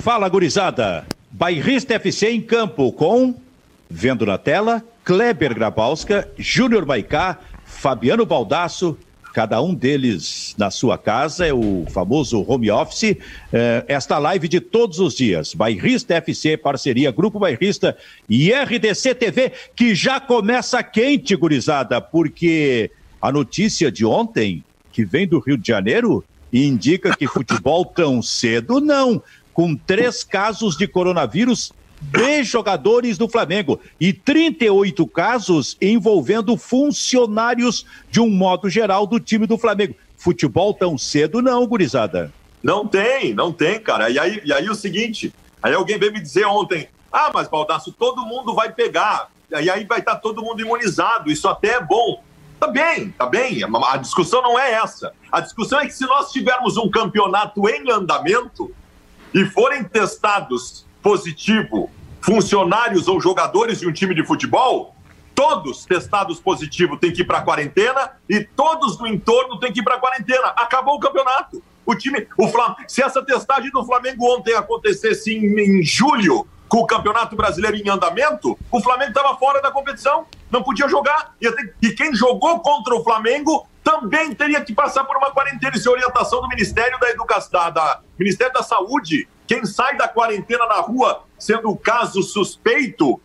Fala, gurizada. Bairrista FC em campo com, vendo na tela, Kleber Grabowska, Júnior Maicá, Fabiano Baldasso, cada um deles na sua casa, é o famoso home office. É, esta live de todos os dias, Bairrista FC, parceria Grupo Bairrista e RDC TV, que já começa quente, gurizada, porque a notícia de ontem, que vem do Rio de Janeiro, indica que futebol tão cedo não com três casos de coronavírus de jogadores do Flamengo e 38 casos envolvendo funcionários de um modo geral do time do Flamengo. Futebol tão cedo não, gurizada. Não tem, não tem, cara. E aí, e aí o seguinte, aí alguém veio me dizer ontem, ah, mas Baldaço, todo mundo vai pegar, e aí vai estar todo mundo imunizado, isso até é bom. Tá bem, tá bem, a discussão não é essa. A discussão é que se nós tivermos um campeonato em andamento, e forem testados positivo funcionários ou jogadores de um time de futebol, todos testados positivo têm que ir para quarentena e todos do entorno têm que ir para quarentena. Acabou o campeonato. O time, o Flam... se essa testagem do Flamengo ontem acontecesse em, em julho, com o Campeonato Brasileiro em andamento, o Flamengo estava fora da competição, não podia jogar. E quem jogou contra o Flamengo também teria que passar por uma quarentena. Isso é orientação do Ministério da Educação, da, da Ministério da Saúde. Quem sai da quarentena na rua sendo o caso suspeito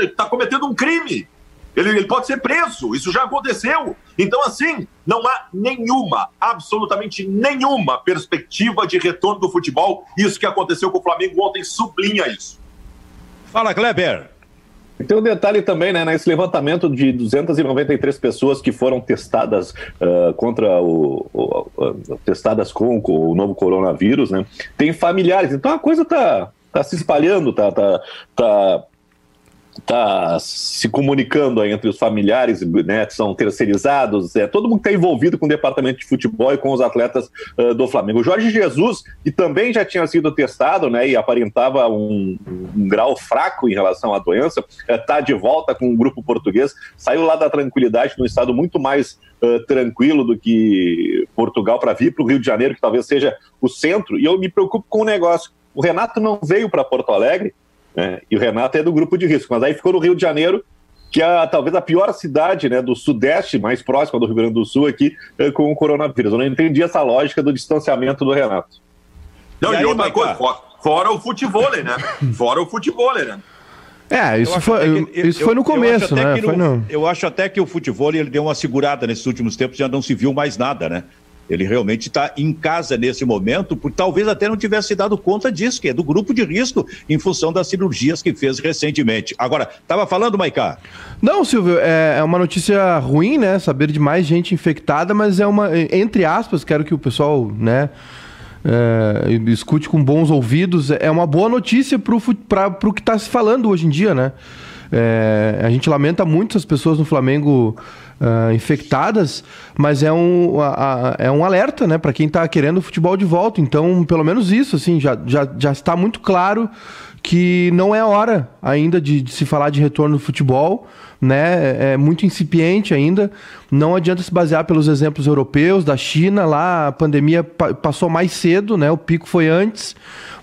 está cometendo um crime. Ele, ele, pode ser preso, isso já aconteceu. Então, assim, não há nenhuma, absolutamente nenhuma perspectiva de retorno do futebol. Isso que aconteceu com o Flamengo ontem sublinha isso. Fala, Kleber. Tem um detalhe também, né? Nesse levantamento de 293 pessoas que foram testadas uh, contra o, o uh, testadas com, com, o novo coronavírus, né? Tem familiares. Então a coisa tá, tá se espalhando, tá, tá, tá está se comunicando entre os familiares, né, são terceirizados, é, todo mundo está envolvido com o departamento de futebol e com os atletas uh, do Flamengo. Jorge Jesus, que também já tinha sido testado né, e aparentava um, um grau fraco em relação à doença, está é, de volta com o grupo português, saiu lá da tranquilidade, num estado muito mais uh, tranquilo do que Portugal, para vir para o Rio de Janeiro, que talvez seja o centro, e eu me preocupo com o negócio. O Renato não veio para Porto Alegre, né? E o Renato é do grupo de risco, mas aí ficou no Rio de Janeiro, que é talvez a pior cidade né, do Sudeste, mais próxima do Rio Grande do Sul, aqui eh, com o coronavírus. Eu não entendi essa lógica do distanciamento do Renato. Não, e, aí, outra coisa, fora, fora, o futebol, né? Fora o futebol, né? É, isso, foi, que, isso eu, foi no começo, né? No, no... Eu acho até que o futebol ele deu uma segurada nesses últimos tempos, já não se viu mais nada, né? Ele realmente está em casa nesse momento, por talvez até não tivesse dado conta disso, que é do grupo de risco, em função das cirurgias que fez recentemente. Agora, estava falando, Maicá? Não, Silvio, é, é, uma notícia ruim, né? Saber de mais gente infectada, mas é uma, entre aspas, quero que o pessoal, né? É, escute com bons ouvidos, é uma boa notícia para o que está se falando hoje em dia, né? É, a gente lamenta muito as pessoas no Flamengo uh, infectadas, mas é um, a, a, é um alerta né, para quem está querendo o futebol de volta. Então, pelo menos isso, assim, já, já, já está muito claro que não é hora ainda de, de se falar de retorno do futebol né? É muito incipiente ainda. Não adianta se basear pelos exemplos europeus, da China, lá a pandemia passou mais cedo, né? O pico foi antes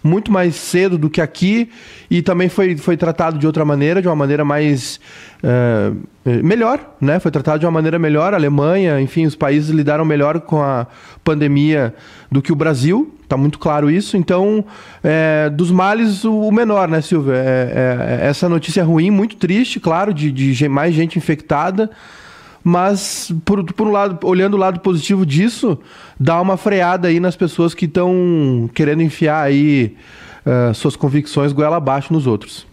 muito mais cedo do que aqui e também foi, foi tratado de outra maneira, de uma maneira mais uh, melhor, né? Foi tratado de uma maneira melhor. A Alemanha, enfim, os países lidaram melhor com a pandemia do que o Brasil. Tá muito claro isso. Então, é, dos males, o menor, né, Silvia? É, é, essa notícia é ruim, muito triste, claro, de, de mais gente infectada. Mas, por, por um lado, olhando o lado positivo disso, dá uma freada aí nas pessoas que estão querendo enfiar aí uh, suas convicções goela abaixo nos outros.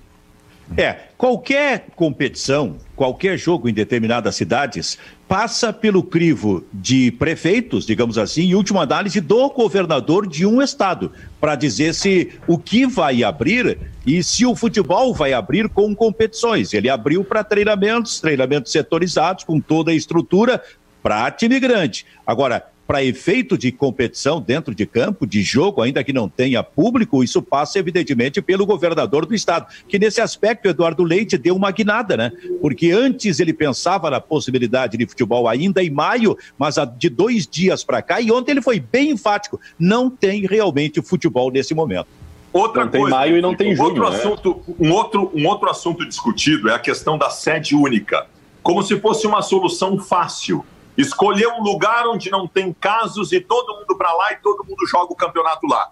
É, qualquer competição, qualquer jogo em determinadas cidades passa pelo crivo de prefeitos, digamos assim, em última análise do governador de um estado, para dizer se o que vai abrir e se o futebol vai abrir com competições. Ele abriu para treinamentos, treinamentos setorizados, com toda a estrutura para time grande. Agora, para efeito de competição dentro de campo, de jogo, ainda que não tenha público, isso passa evidentemente pelo governador do estado, que nesse aspecto Eduardo Leite deu uma guinada, né? Porque antes ele pensava na possibilidade de futebol ainda em maio, mas de dois dias para cá, e ontem ele foi bem enfático, não tem realmente futebol nesse momento. Outra não tem coisa, maio e não tem junho. Outro né? assunto, um, outro, um outro assunto discutido é a questão da sede única. Como se fosse uma solução fácil. Escolher um lugar onde não tem casos e todo mundo para lá e todo mundo joga o campeonato lá.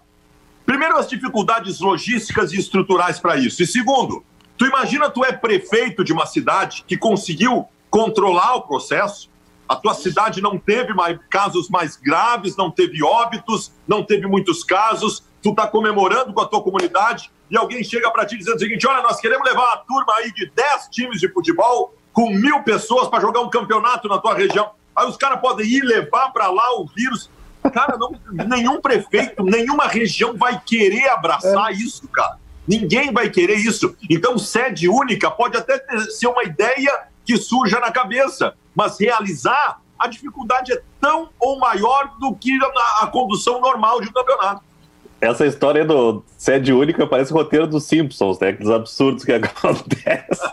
Primeiro, as dificuldades logísticas e estruturais para isso. E segundo, tu imagina tu é prefeito de uma cidade que conseguiu controlar o processo, a tua cidade não teve mais casos mais graves, não teve óbitos, não teve muitos casos, tu está comemorando com a tua comunidade e alguém chega para ti dizendo o seguinte: olha, nós queremos levar uma turma aí de 10 times de futebol com mil pessoas para jogar um campeonato na tua região. Aí os caras podem ir levar para lá o vírus. Cara, não, nenhum prefeito, nenhuma região vai querer abraçar isso, cara. Ninguém vai querer isso. Então, sede única pode até ter, ser uma ideia que surja na cabeça, mas realizar, a dificuldade é tão ou maior do que a, a condução normal de um campeonato. Essa história do sede única parece o roteiro dos Simpsons, né? Aqueles absurdos que acontecem.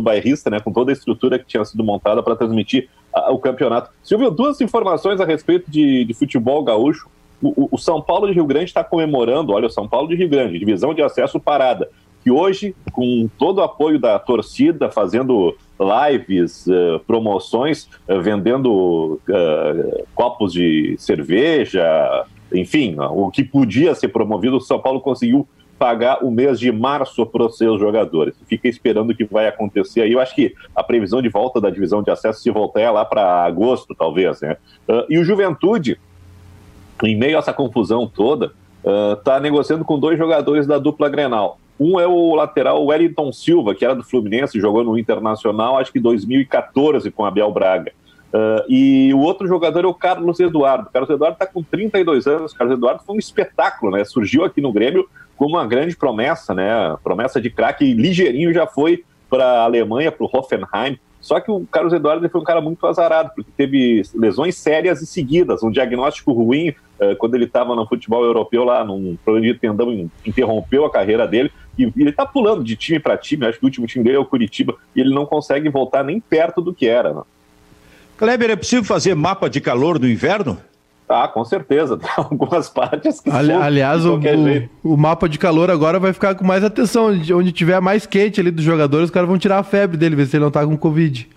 O bairrista, né? Com toda a estrutura que tinha sido montada para transmitir a, o campeonato. Silvio, duas informações a respeito de, de futebol gaúcho. O, o, São Paulo de Rio Grande está comemorando, olha, o São Paulo de Rio Grande, divisão de acesso parada, que hoje, com todo o apoio da torcida, fazendo lives, uh, promoções, uh, vendendo uh, copos de cerveja, enfim, o que podia ser promovido, o São Paulo conseguiu pagar o mês de março para os seus jogadores. Fica esperando o que vai acontecer aí. Eu acho que a previsão de volta da divisão de acesso, se voltar, é lá para agosto, talvez. Né? e o Juventude, em meio a essa confusão toda, está negociando com dois jogadores da dupla Grenal. Um é o lateral Wellington Silva, que era do Fluminense, jogou no Internacional, acho que em 2014 com Abel Braga. Uh, e o outro jogador é o Carlos Eduardo. O Carlos Eduardo está com 32 anos. O Carlos Eduardo foi um espetáculo, né? Surgiu aqui no Grêmio como uma grande promessa, né? Promessa de craque. Ligeirinho já foi para a Alemanha, para o Hoffenheim. Só que o Carlos Eduardo foi um cara muito azarado, porque teve lesões sérias e seguidas, um diagnóstico ruim uh, quando ele estava no futebol europeu lá, num problema de tendão, interrompeu a carreira dele, e, ele está pulando de time para time, acho que o último time dele é o Curitiba, e ele não consegue voltar nem perto do que era. Né? Kleber, é possível fazer mapa de calor no inverno? Ah, com certeza. Tem algumas partes que Ali, são Aliás, o, o, mapa de calor agora vai ficar com mais atenção. Onde tiver mais quente ali dos jogadores, os caras vão tirar a febre dele, ver se ele não tá com Covid.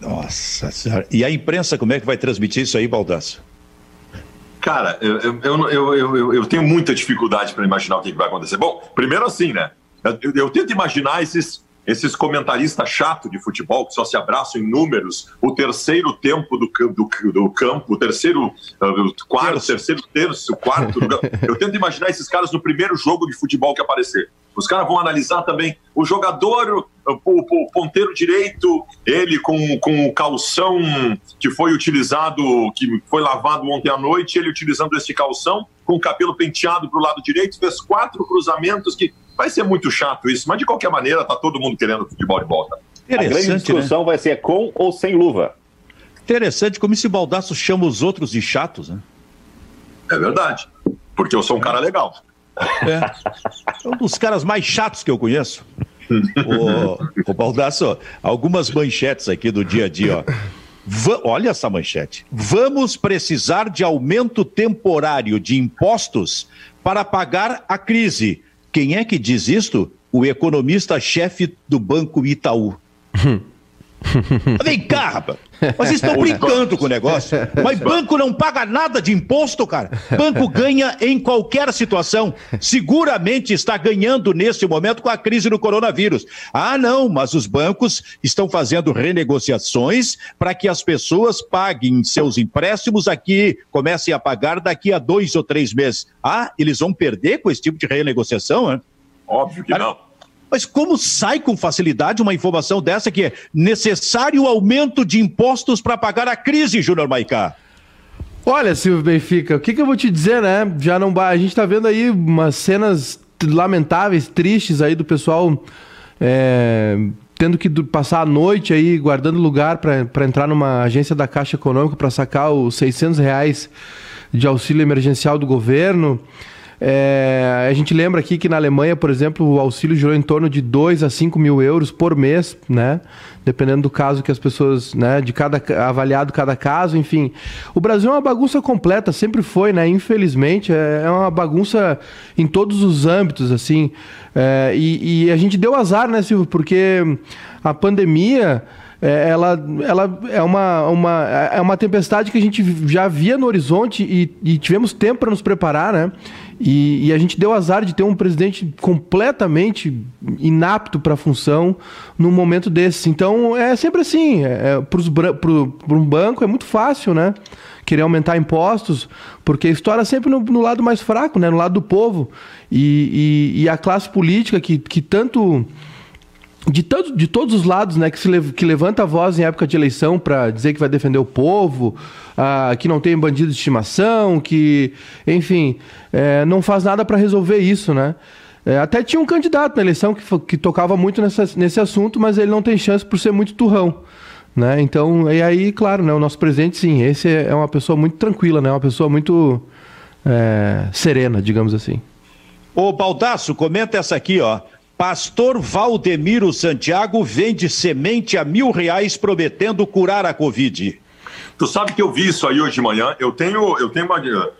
Nossa senhora. E a imprensa, como é que vai transmitir isso aí, Baldasso? Cara, eu, eu, eu, eu, eu tenho muita dificuldade para imaginar o que vai acontecer. Bom, primeiro assim, né? Eu, eu tento imaginar esses esses comentaristas chato de futebol que só se abraçam em números, o terceiro tempo do, do, do campo, o terceiro, uh, quarto, terço. terceiro terço, quarto. eu tento imaginar esses caras no primeiro jogo de futebol que aparecer. Os caras vão analisar também o jogador, o, o, ponteiro direito, ele com, com o calção que foi utilizado, que foi lavado ontem à noite, ele utilizando esse calção, com o cabelo penteado para o lado direito, fez quatro cruzamentos que vai ser muito chato isso, mas de qualquer maneira tá todo mundo querendo futebol de volta. A grande né? discussão né? vai ser com ou sem luva. Interessante como esse baldaço chama os outros de chatos, né? É verdade, porque eu sou um cara legal. É. é um dos caras mais chatos que eu conheço. o, o Baldasso, algumas manchetes aqui do dia a dia, ó. Va Olha essa manchete. Vamos precisar de aumento temporário de impostos para pagar a crise. Quem é que diz isto? O economista-chefe do Banco Itaú. Vem cá, rapaz. Mas estão brincando com o negócio. Mas banco não paga nada de imposto, cara. Banco ganha em qualquer situação. Seguramente está ganhando nesse momento com a crise do coronavírus. Ah, não, mas os bancos estão fazendo renegociações para que as pessoas paguem seus empréstimos aqui, comecem a pagar daqui a dois ou três meses. Ah, eles vão perder com esse tipo de renegociação, né? Óbvio que não. Mas como sai com facilidade uma informação dessa que é necessário aumento de impostos para pagar a crise, Júnior Maicá? Olha, Silvio Benfica, o que, que, eu vou te dizer, né? Já não A gente tá vendo aí umas cenas lamentáveis, tristes aí do pessoal é, tendo que passar a noite aí guardando lugar para entrar numa agência da Caixa Econômica para sacar os 600 reais de auxílio emergencial do governo. É, a gente lembra aqui que na Alemanha, por exemplo, o auxílio girou em torno de 2 a 5 mil euros por mês, né? dependendo do caso que as pessoas, né, de cada avaliado cada caso, enfim. O Brasil é uma bagunça completa, sempre foi, né? Infelizmente, é, é uma bagunça em todos os âmbitos, assim. É, e, e, a gente deu azar, né, Silvio? Porque a pandemia é, ela, ela é, uma, uma, é uma tempestade que a gente já via no horizonte e, e tivemos tempo para nos preparar, né? E, e, a gente deu azar de ter um presidente completamente inapto para a função num momento desse. Então é sempre assim. É, é para um banco é muito fácil, né? Querer aumentar impostos, porque estoura sempre no, no lado mais fraco, né? No lado do povo. E, e, e a classe política que, que tanto de, de todos os lados, né, que, se, que levanta a voz em época de eleição para dizer que vai defender o povo, ah, que não tem bandido de estimação, que, enfim, é, não faz nada para resolver isso, né? É, até tinha um candidato na eleição que, que tocava muito nessa, nesse assunto, mas ele não tem chance por ser muito turrão. Né? Então, e aí, claro, né, o nosso presidente, sim, esse é, é uma pessoa muito tranquila, né? uma pessoa muito é, serena, digamos assim. Ô, Baldaço, comenta essa aqui, ó. Pastor Valdemiro Santiago vende semente a mil reais prometendo curar a Covid. Tu sabe que eu vi isso aí hoje de manhã. Eu tenho, eu tenho uma,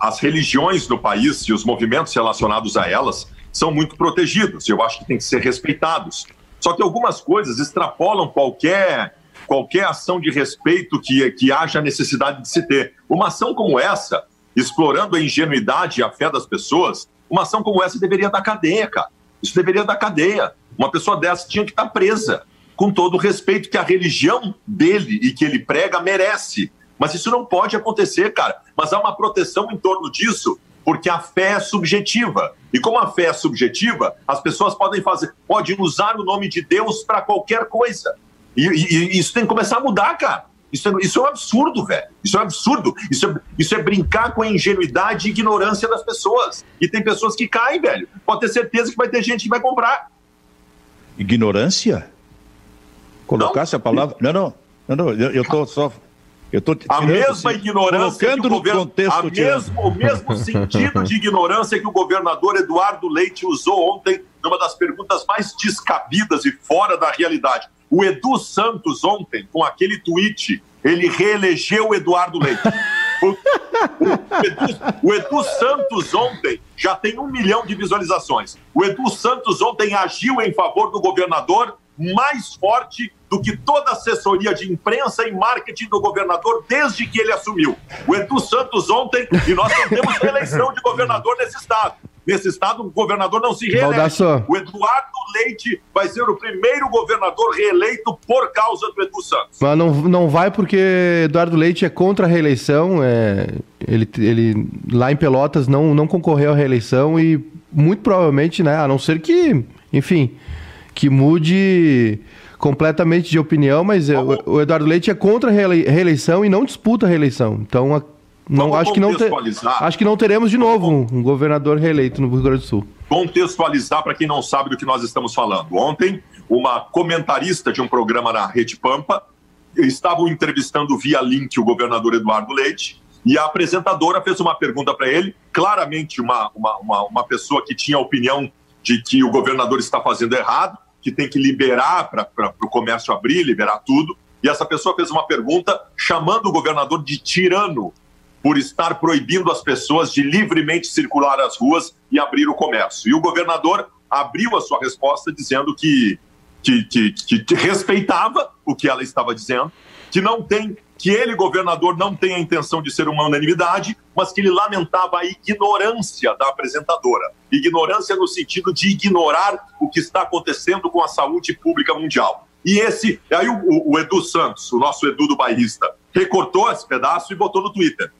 as religiões no país e os movimentos relacionados a elas são muito protegidos. Eu acho que tem que ser respeitados. Só que algumas coisas extrapolam qualquer qualquer ação de respeito que, que haja necessidade de se ter. Uma ação como essa, explorando a ingenuidade e a fé das pessoas, uma ação como essa deveria dar cadeia, cara. Isso deveria dar cadeia. Uma pessoa dessa tinha que estar presa, com todo o respeito que a religião dele e que ele prega merece. Mas isso não pode acontecer, cara. Mas há uma proteção em torno disso, porque a fé é subjetiva. E como a fé é subjetiva, as pessoas podem fazer, podem usar o nome de Deus para qualquer coisa. E, e, e, isso tem que começar a mudar, cara. Isso é, isso é um absurdo, velho. Isso é um absurdo. Isso é, isso é brincar com a ingenuidade e ignorância das pessoas. E tem pessoas que caem, velho. Pode ter certeza que vai ter gente que vai comprar. Ignorância? Colocasse não. a palavra. Não, não. Não, não. Eu, eu tô só. Eu tô a mesma assim, ignorância que o governo, a mesmo, o mesmo sentido de ignorância que o governador Eduardo Leite usou ontem numa das perguntas mais descabidas e fora da realidade. O Edu Santos, ontem, com aquele tweet, ele reelegeu o Eduardo Leite. O, o, Edu, o, Edu, Santos ontem já tem um milhão de visualizações. O Edu Santos ontem agiu em favor do governador mais forte do que toda a assessoria de imprensa e marketing do governador desde que ele assumiu. O Edu Santos ontem, e nós não temos reeleição de governador nesse estado nesse estado, o governador não se reelege. O Eduardo Leite vai ser o primeiro governador reeleito por causa do Edu Santos. Mas não, não vai porque Eduardo Leite é contra a reeleição. É, ele, ele lá em Pelotas não, não concorreu à reeleição e muito provavelmente, né, a não ser que, enfim, que mude completamente de opinião, mas o, o Eduardo Leite é contra a reeleição e não disputa a reeleição. Então a não, acho que não, te... acho que não teremos de novo um, um governador reeleito no Rio Grande do Sul. Contextualizar para quem não sabe do que nós estamos falando. Ontem, uma comentarista de um programa na Rede Pampa estavam entrevistando via link o governador Eduardo Leite e a apresentadora fez uma pergunta para ele, claramente uma, uma, uma, uma, pessoa que tinha a opinião de que o governador está fazendo errado, que tem que liberar para o comércio abrir, liberar tudo. E essa pessoa fez uma pergunta chamando o governador de tirano por estar proibindo as pessoas de livremente circular as ruas e abrir o comércio. E o governador abriu a sua resposta dizendo que, que, que, que respeitava o que ela estava dizendo, que não tem que ele, governador, não tem a intenção de ser uma unanimidade, mas que ele lamentava a ignorância da apresentadora. Ignorância no sentido de ignorar o que está acontecendo com a saúde pública mundial. E esse, aí o, o Edu Santos, o nosso Edu do bairrista, recortou esse pedaço e botou no Twitter.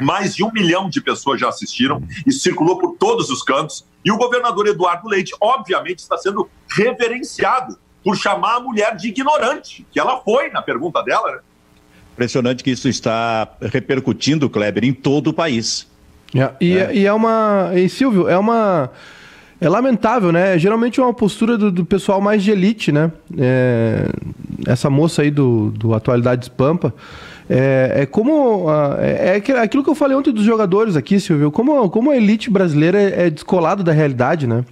Mais de um milhão de pessoas já assistiram e circulou por todos os cantos. E o governador Eduardo Leite, obviamente, está sendo reverenciado por chamar a mulher de ignorante, que ela foi na pergunta dela. Né? Impressionante que isso está repercutindo, Kleber, em todo o país. É, e, é. e é uma. E Silvio, é uma. É lamentável, né? Geralmente é uma postura do, do pessoal mais de elite, né? É, essa moça aí do, do Atualidades Pampa é, é como. É, é aquilo que eu falei ontem dos jogadores aqui, Silvio. Como, como a elite brasileira é, descolado da realidade, né?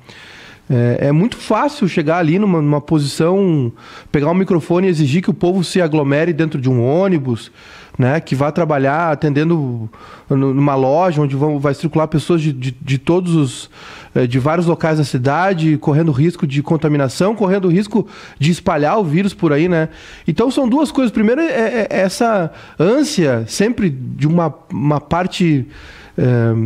É, é, muito fácil chegar ali numa, numa, posição, pegar um microfone e exigir que o povo se aglomere dentro de um ônibus, né? Que vá trabalhar atendendo numa loja onde vão, vai circular pessoas de, de, de todos os. Eh, de vários locais da cidade, correndo risco de contaminação, correndo risco de espalhar o vírus por aí, né? Então são duas coisas. Primeiro é, é, é essa ânsia sempre de uma, uma parte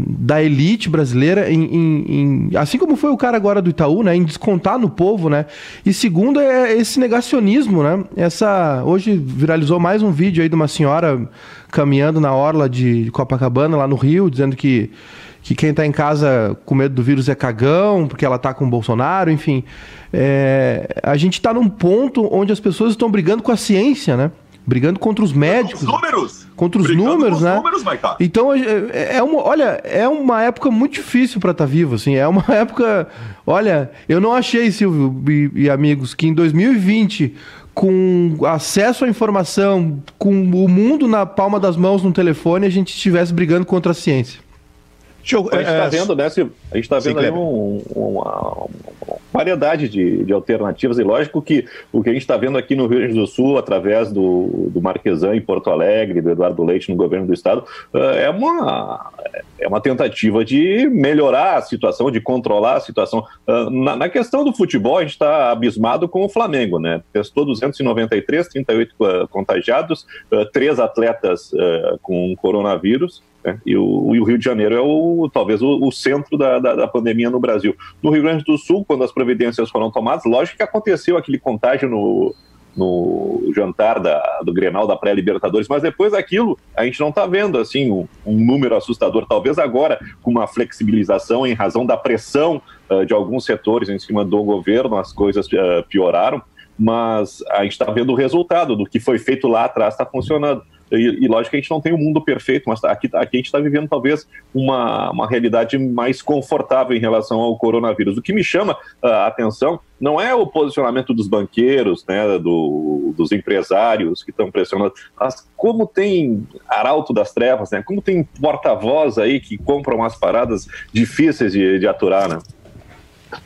da elite brasileira, em, em, em, assim como foi o cara agora do Itaú, né, em descontar no povo, né? E segundo é esse negacionismo, né? Essa hoje viralizou mais um vídeo aí de uma senhora caminhando na orla de Copacabana lá no Rio, dizendo que que quem está em casa com medo do vírus é cagão, porque ela está com o Bolsonaro, enfim. É, a gente está num ponto onde as pessoas estão brigando com a ciência, né? Brigando contra os médicos. Os números. Contra os brigando números, né? Números, então, é, é, é, uma, olha, é uma época muito difícil para estar tá vivo, assim. É uma época, olha, eu não achei, Silvio e, e amigos, que em 2020 com acesso à informação, com o mundo na palma das mãos no telefone, a gente estivesse brigando contra a ciência. Eu, a gente está é, vendo, né, Silvio? A gente está vendo aí um, uma, variedade de, de, alternativas, e lógico que o que a gente está vendo aqui no Rio Grande do Sul, através do, do Marquesan em Porto Alegre, do Eduardo Leite no governo do estado, eh, é uma, é uma tentativa de melhorar a situação, de controlar a situação. Ah, na, na questão do futebol, a gente está abismado com o Flamengo, né? Testou 293, 38 ah, contagiados, três atletas com coronavírus. Né? E, o, e, o, Rio de Janeiro é o, talvez o, o centro da, da, da, pandemia no Brasil. No Rio Grande do Sul, quando as providências foram tomadas, lógico que aconteceu aquele contágio no, no jantar da, do Grenal da pré-Libertadores, mas depois daquilo a gente não está vendo assim um, um, número assustador. Talvez agora com uma flexibilização em razão da pressão uh, de alguns setores em cima do governo, as coisas uh, pioraram, mas a gente está vendo o resultado do que foi feito lá atrás está funcionando. E, e lógico que a gente não tem um mundo perfeito, mas aqui, aqui a gente está vivendo talvez uma, uma realidade mais confortável em relação ao coronavírus. O que me chama a atenção não é o posicionamento dos banqueiros, né, do, dos empresários que estão pressionando, mas como tem arauto das trevas, né, como tem porta-voz aí que compram umas paradas difíceis de, de aturar, né?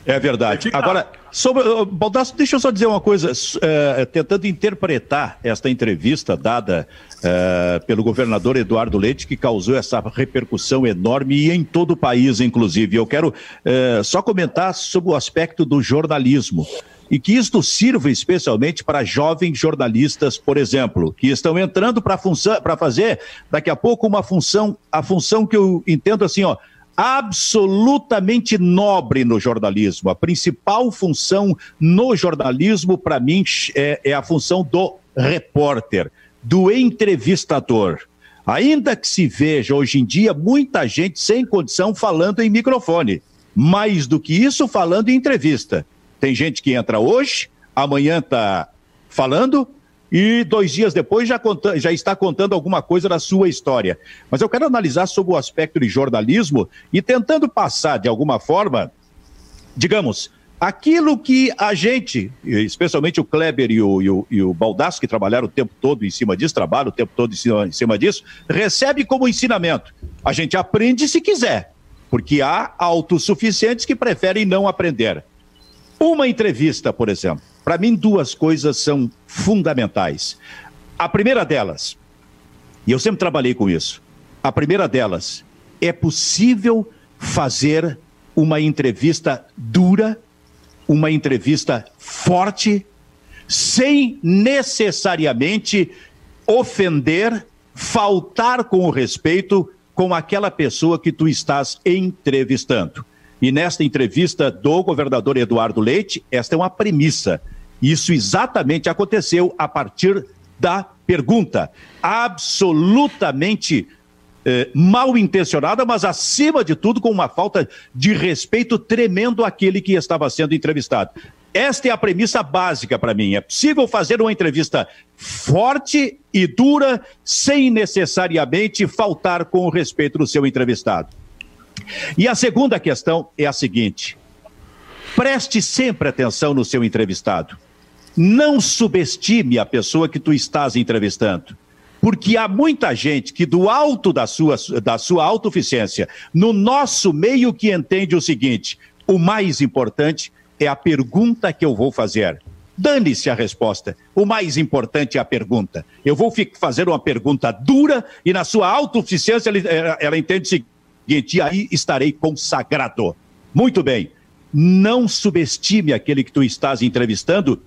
É verdade. Agora, sobre, Baldasso, deixa eu só dizer uma coisa, uh, tentando interpretar esta entrevista dada uh, pelo governador Eduardo Leite, que causou essa repercussão enorme e em todo o país, inclusive. Eu quero uh, só comentar sobre o aspecto do jornalismo e que isto sirva especialmente para jovens jornalistas, por exemplo, que estão entrando para fazer daqui a pouco uma função, a função que eu entendo assim, ó, absolutamente nobre no jornalismo. A principal função no jornalismo, para mim, é, é a função do repórter, do entrevistador. Ainda que se veja hoje em dia muita gente sem condição falando em microfone. Mais do que isso, falando em entrevista. Tem gente que entra hoje, amanhã está falando, e dois dias depois já, conta, já está contando alguma coisa da sua história. Mas eu quero analisar sobre o aspecto de jornalismo e tentando passar de alguma forma, digamos, aquilo que a gente, especialmente o Kleber e o, e o, e o Baldasso, que trabalharam o tempo todo em cima disso, trabalham o tempo todo em cima, em cima disso, recebe como ensinamento. A gente aprende se quiser, porque há autossuficientes que preferem não aprender. Uma entrevista, por exemplo para mim, duas coisas são fundamentais. A primeira delas, e eu sempre trabalhei com isso, a primeira delas, é possível fazer uma entrevista dura, uma entrevista forte, sem necessariamente ofender, faltar com o respeito com aquela pessoa que tu estás entrevistando. E nesta entrevista do governador Eduardo Leite, esta é uma premissa. Isso exatamente aconteceu a partir da pergunta. Absolutamente eh, mal intencionada, mas acima de tudo com uma falta de respeito tremendo àquele que estava sendo entrevistado. Esta é a premissa básica para mim. É possível fazer uma entrevista forte e dura sem necessariamente faltar com o respeito do seu entrevistado. E a segunda questão é a seguinte: preste sempre atenção no seu entrevistado. Não subestime a pessoa que tu estás entrevistando. Porque há muita gente que, do alto da sua, da sua autossuficiência, no nosso meio que entende o seguinte: o mais importante é a pergunta que eu vou fazer. Dane-se a resposta. O mais importante é a pergunta. Eu vou fazer uma pergunta dura e, na sua autossuficiência, ela, ela entende o seguinte: e aí estarei consagrado. Muito bem. Não subestime aquele que tu estás entrevistando,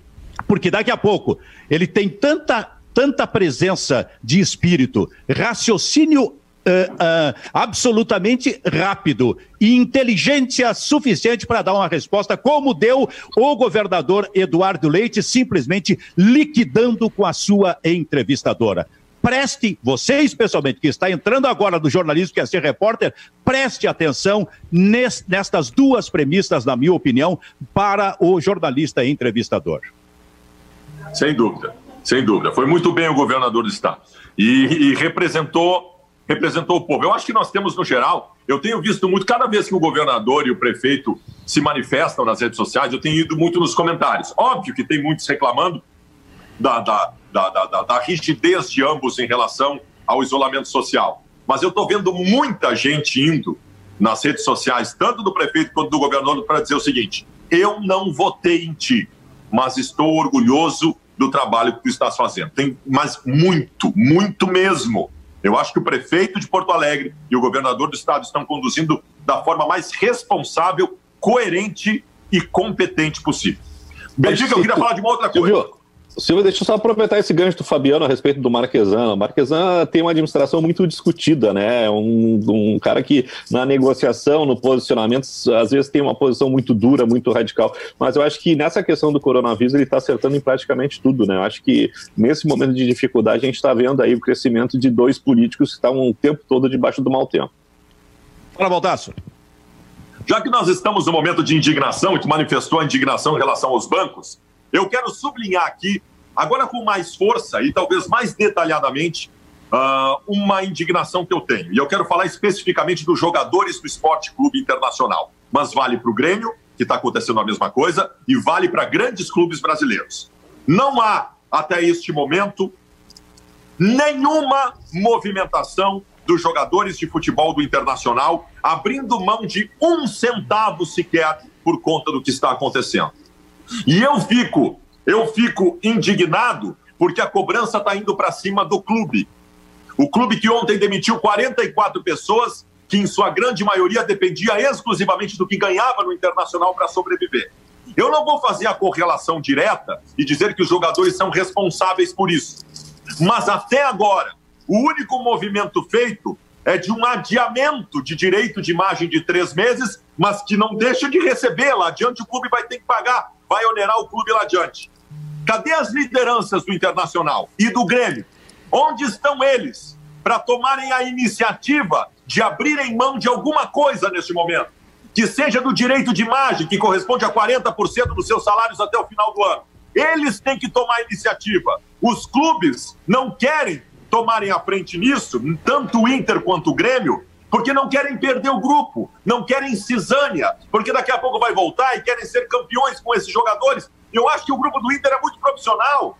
porque daqui a pouco ele tem tanta, tanta presença de espírito, raciocínio Uh, uh, absolutamente rápido e inteligência suficiente para dar uma resposta, como deu o governador Eduardo Leite, simplesmente liquidando com a sua entrevistadora. Preste, você especialmente que está entrando agora no jornalismo, quer ser repórter, preste atenção nestas duas premissas, na minha opinião, para o jornalista entrevistador. Sem dúvida, sem dúvida. Foi muito bem o governador do estado e, e representou representou o povo. Eu acho que nós temos, no geral, eu tenho visto muito, cada vez que o governador e o prefeito se manifestam nas redes sociais, eu tenho ido muito nos comentários. Óbvio que tem muitos reclamando da, da, da, da, da rigidez de ambos em relação ao isolamento social. Mas eu estou vendo muita gente indo nas redes sociais, tanto do prefeito quanto do governador, para dizer o seguinte: eu não votei em ti, mas estou orgulhoso do trabalho que tu estás fazendo. Tem, mas muito, muito mesmo. Eu acho que o prefeito de Porto Alegre e o governador do estado estão conduzindo da forma mais responsável, coerente e competente possível. Bendiga, eu queria falar de uma outra coisa. Silvio, deixa eu só aproveitar esse gancho do Fabiano a respeito do Marquesan. O Marquesan tem uma administração muito discutida, né? Um, um cara que na negociação, no posicionamento, às vezes tem uma posição muito dura, muito radical. Mas eu acho que nessa questão do coronavírus ele está acertando em praticamente tudo, né? Eu acho que nesse momento de dificuldade a gente está vendo aí o crescimento de dois políticos que estão o tempo todo debaixo do mau tempo. Fala, Baldasso. Já que nós estamos no momento de indignação e tu manifestou a indignação em relação aos bancos, eu quero sublinhar aqui, agora com mais força e talvez mais detalhadamente, uh, uma indignação que eu tenho. E eu quero falar especificamente dos jogadores do Esporte Clube Internacional. Mas vale para o Grêmio, que está acontecendo a mesma coisa, e vale para grandes clubes brasileiros. Não há, até este momento, nenhuma movimentação dos jogadores de futebol do Internacional abrindo mão de um centavo sequer por conta do que está acontecendo. E eu fico, eu fico indignado porque a cobrança está indo para cima do clube. O clube que ontem demitiu 44 pessoas, que em sua grande maioria dependia exclusivamente do que ganhava no Internacional para sobreviver. Eu não vou fazer a correlação direta e dizer que os jogadores são responsáveis por isso. Mas até agora, o único movimento feito é de um adiamento de direito de imagem de três meses, mas que não deixa de receber. Lá adiante o clube vai ter que pagar vai onerar o clube lá adiante. Cadê as lideranças do Internacional e do Grêmio? Onde estão eles para tomarem a iniciativa de abrirem mão de alguma coisa neste momento? Que seja do direito de imagem, que corresponde a 40% dos seus salários até o final do ano. Eles têm que tomar a iniciativa. Os clubes não querem tomarem a frente nisso, tanto o Inter quanto o Grêmio, porque não querem perder o grupo, não querem cisânia, porque daqui a pouco vai voltar e querem ser campeões com esses jogadores. Eu acho que o grupo do Inter é muito profissional.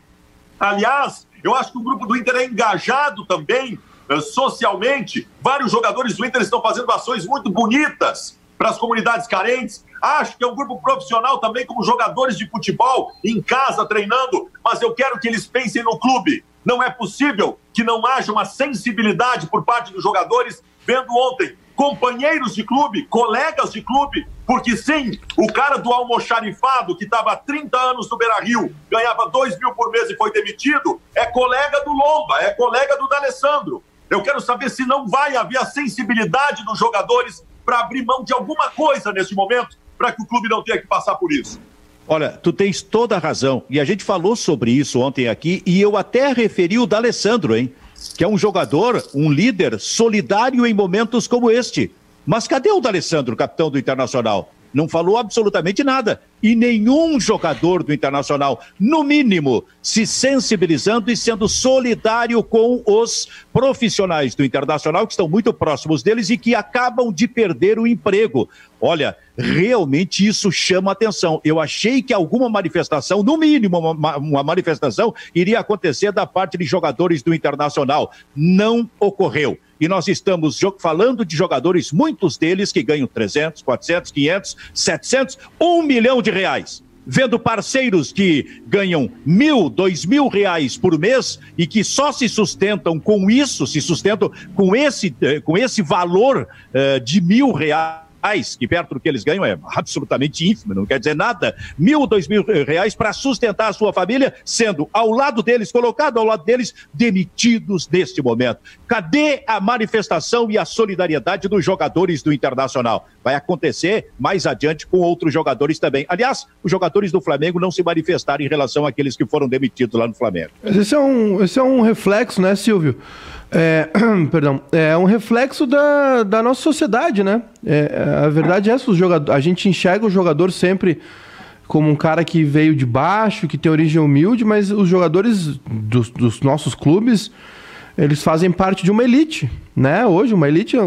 Aliás, eu acho que o grupo do Inter é engajado também eh, socialmente. Vários jogadores do Inter estão fazendo ações muito bonitas para as comunidades carentes. Acho que é um grupo profissional também, como jogadores de futebol, em casa, treinando, mas eu quero que eles pensem no clube. Não é possível que não haja uma sensibilidade por parte dos jogadores vendo ontem companheiros de clube, colegas de clube, porque sim, o cara do almoxarifado, que estava há 30 anos no Beira Rio, ganhava 2 mil por mês e foi demitido, é colega do Lomba, é colega do D'Alessandro. Eu quero saber se não vai haver a sensibilidade dos jogadores para abrir mão de alguma coisa nesse momento, para que o clube não tenha que passar por isso. Olha, tu tens toda a razão. E a gente falou sobre isso ontem aqui, e eu até referi o D'Alessandro, hein? que é um jogador, um líder solidário em momentos como este. Mas cadê o D'Alessandro, capitão do Internacional? Não falou absolutamente nada. E nenhum jogador do Internacional, no mínimo, se sensibilizando e sendo solidário com os profissionais do Internacional, que estão muito próximos deles e que acabam de perder o emprego. Olha, realmente isso chama atenção. Eu achei que alguma manifestação, no mínimo uma, manifestação, iria acontecer da parte de jogadores do Internacional. Não ocorreu. E nós estamos falando de jogadores, muitos deles que ganham 300, 400, 500, 700, 1 milhão de reais. Vendo parceiros que ganham mil, dois mil reais por mês e que só se sustentam com isso, se sustentam com esse, eh, com esse valor uh, de mil reais reais, que perto do que eles ganham é absolutamente ínfimo, não quer dizer nada, mil, dois mil reais para sustentar a sua família, sendo ao lado deles, colocado ao lado deles, demitidos neste momento. Cadê a manifestação e a solidariedade dos jogadores do Internacional? Vai acontecer mais adiante com outros jogadores também. Aliás, os jogadores do Flamengo não se manifestaram em relação àqueles que foram demitidos lá no Flamengo. Esse é um, esse é um reflexo, né, Silvio? É, perdão, é um reflexo da, da nossa sociedade, né? É, a verdade é jogador, a gente enxerga o jogador sempre como um cara que veio de baixo, que tem origem humilde, mas os jogadores dos, dos nossos clubes, eles fazem parte de uma elite, né? Hoje, uma elite é,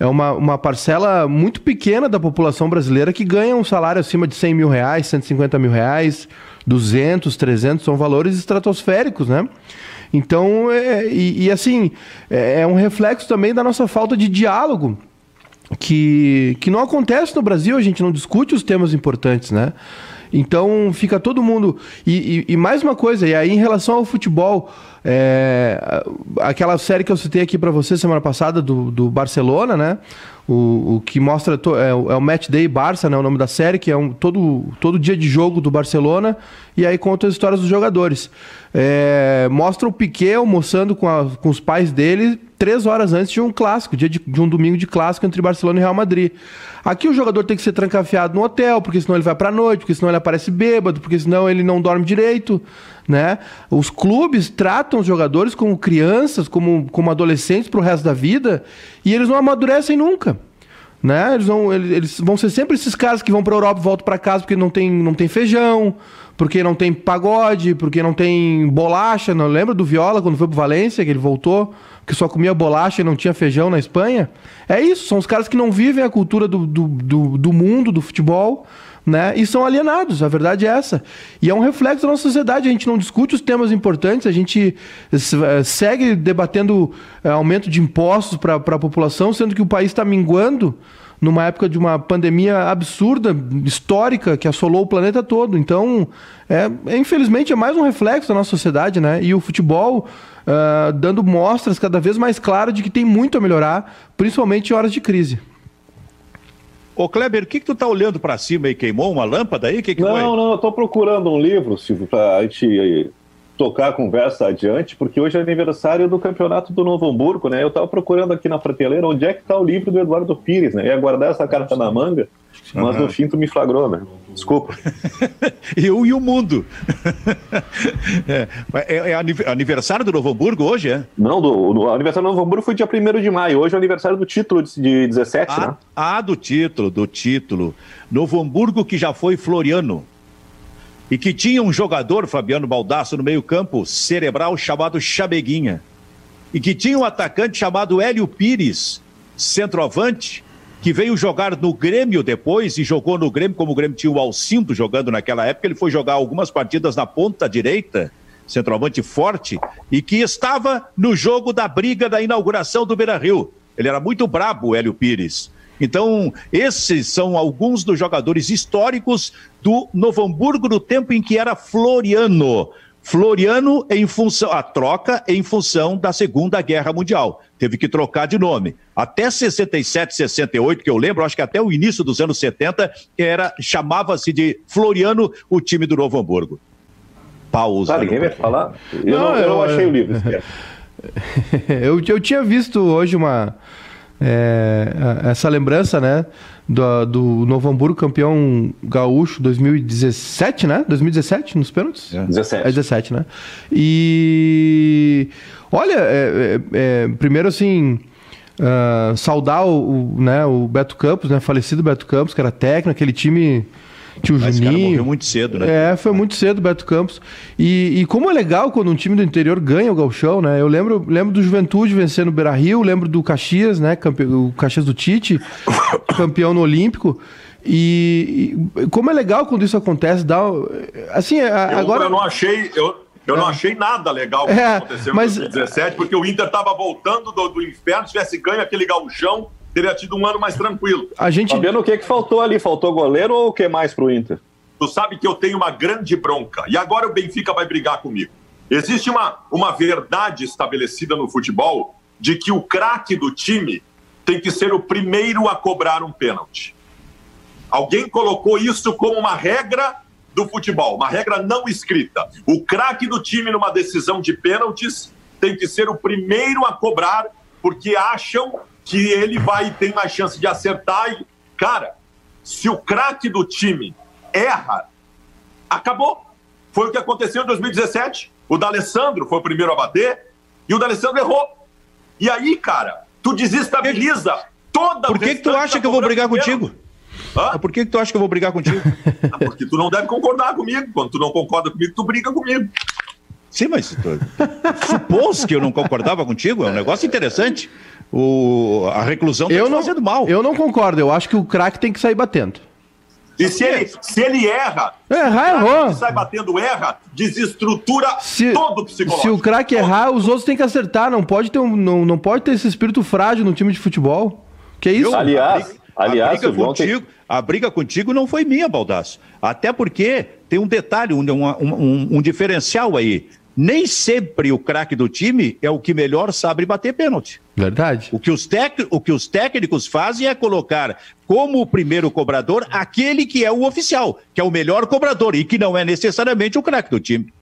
é uma, uma parcela muito pequena da população brasileira que ganha um salário acima de 100 mil reais, 150 mil reais, 200, 300, são valores estratosféricos, né? Então, é, e, e, assim, é, é um reflexo também da nossa falta de diálogo, que, que não acontece no Brasil, a gente não discute os temas importantes, né? Então fica todo mundo. E, e, e, mais uma coisa, e aí em relação ao futebol, é, aquela série que eu citei aqui para você semana passada do, do Barcelona, né? O, o que mostra to, é, é, o Match Day Barça, né? O nome da série, que é um, todo, todo dia de jogo do Barcelona, e aí conta as histórias dos jogadores. É, mostra o Piquet almoçando com, a, com os pais dele três horas antes de um clássico, dia de, de, um domingo de clássico entre Barcelona e Real Madrid. Aqui o jogador tem que ser trancafiado no hotel, porque senão ele vai pra noite, porque senão ele aparece bêbado, porque senão ele não dorme direito, né? Os clubes tratam os jogadores como crianças, como, como adolescentes pro resto da vida, e eles não amadurecem nunca. Né? Eles, vão, eles, eles vão ser sempre esses caras que vão para Europa e voltam para casa porque não tem, não tem feijão, porque não tem pagode, porque não tem bolacha. Não lembra do Viola quando foi pro Valência, que ele voltou? que só comia bolacha e não tinha feijão na Espanha. É isso, são os caras que não vivem a cultura do, do, do, do mundo, do futebol, né? E são alienados, a verdade é essa. E é um reflexo da nossa sociedade, a gente não discute os temas importantes, a gente eh, segue debatendo é, aumento de impostos para a população, sendo que o país está minguando numa época de uma pandemia absurda, histórica, que assolou o planeta todo. Então, é, infelizmente, é mais um reflexo da nossa sociedade, né? E o futebol uh, dando mostras cada vez mais claras de que tem muito a melhorar, principalmente em horas de crise. Ô Kleber, o que, que tu tá olhando para cima e queimou uma lâmpada aí? Que que não, foi? não, eu tô procurando um livro, Silvio, para a gente tocar a conversa adiante, porque hoje é aniversário do campeonato do Novo Hamburgo, né? Eu tava procurando aqui na prateleira onde é que tá o livro do Eduardo Pires, né? Ia guardar essa carta na manga, mas no fim tu me flagrou, né? Desculpa. Eu e o mundo. é, é, é, aniversário do Novo Hamburgo hoje, é? Não, do, do aniversário do Novo Hamburgo foi dia 1 de maio. Hoje é o aniversário do título de, de 17, ah, né? Ah, do título, do título. Novo Hamburgo que já foi Floriano. E que tinha um jogador, Fabiano Baldasso, no meio-campo cerebral chamado Chabeguinha. E que tinha um atacante chamado Hélio Pires, centroavante, que veio jogar no Grêmio depois e jogou no Grêmio, como o Grêmio tinha o Alcindo jogando naquela época, ele foi jogar algumas partidas na ponta direita, centroavante forte, e que estava no jogo da briga da inauguração do Beira Rio. Ele era muito brabo, Hélio Pires. Então, esses são alguns dos jogadores históricos do Novo Hamburgo no tempo em que era Floriano. Floriano em função, a troca em função da Segunda Guerra Mundial. Teve que trocar de nome. Até 67, 68, que eu lembro, acho que até o início dos anos 70, era chamava-se de Floriano o time do Novo Hamburgo. Pausa. Ah, ninguém vai falar? Eu não, não eu não achei o livro. eu, eu tinha visto hoje uma é, essa lembrança, né? Do, do Novo Hamburgo campeão gaúcho 2017, né? 2017 nos pênaltis? É. 17. É 17, né? E olha, é, é, é primeiro assim. Uh, saudar o, o, né, o Beto Campos, né, falecido Beto Campos, que era técnico, aquele time que o Mas Juninho. morreu muito cedo, né? É, foi muito cedo o Beto Campos. E, e, como é legal quando um time do interior ganha o Galchão, né? Eu lembro, lembro do Juventude vencendo o Beira Rio, lembro do Caxias, né? Campe... O Caxias do Tite, campeão no Olímpico. E, e, como é legal quando isso acontece, dá. Assim, a, eu, agora. Eu não achei. Eu, Eu não achei nada legal o que É, aconteceu mas- em 2017, porque o Inter estava voltando do, do inferno, se tivesse ganho aquele gauchão, teria tido um ano mais tranquilo. A gente. Fabiano, o que, que faltou ali? Faltou goleiro ou o que mais pro Inter? Tu sabe que eu tenho uma grande bronca. E agora o Benfica vai brigar comigo. Existe uma, uma verdade estabelecida no futebol de que o craque do time tem que ser o primeiro a cobrar um pênalti. Alguém colocou isso como uma regra do futebol, uma regra não escrita. O craque do time numa decisão de pênaltis tem que ser o primeiro a cobrar, porque acham que ele vai ter mais chance de acertar. E, cara, se o craque do time erra, acabou. Foi o que aconteceu em 2017. O D'Alessandro foi o primeiro a bater e o D'Alessandro errou. E aí, cara, tu desestabiliza toda Por que, que tu acha que eu vou brigar contigo? Hã? Por que, que tu acha que eu vou brigar contigo? Ah, Porque tu não deve concordar comigo. Quando tu não concorda comigo, tu briga comigo. Sim, mas tu supôs que eu não concordava contigo, é um negócio interessante. O, a reclusão tá Eu não, fazendo mal. eu não concordo. Eu acho que o craque tem que sair batendo. E se ele, se ele erra, Errar, o cara errou. sai batendo erra, desestrutura Se, todo o psicológico. se o craque errar, os outros têm que acertar. Não pode ter, um, não, não pode ter esse espírito frágil no time de futebol. Que isso? Eu- Aliás, a briga, aliás, a briga contigo, a briga contigo não foi minha, Baldaço. Até porque tem um detalhe, um, um, um- um diferencial aí. Nem sempre o craque do time é o que melhor sabe bater pênalti. Verdade. O que, os tec- o que os técnicos fazem é colocar como o primeiro cobrador aquele que é o oficial, que é o melhor cobrador e que não é necessariamente o craque do time.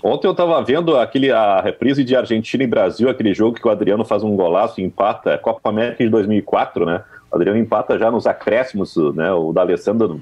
Ontem eu tava vendo aquele, a reprise de Argentina e Brasil, aquele jogo que o Adriano faz um golaço e empata, é Copa América de 2004, né? Adriano empata já nos acréscimos, né? O D'Alessandro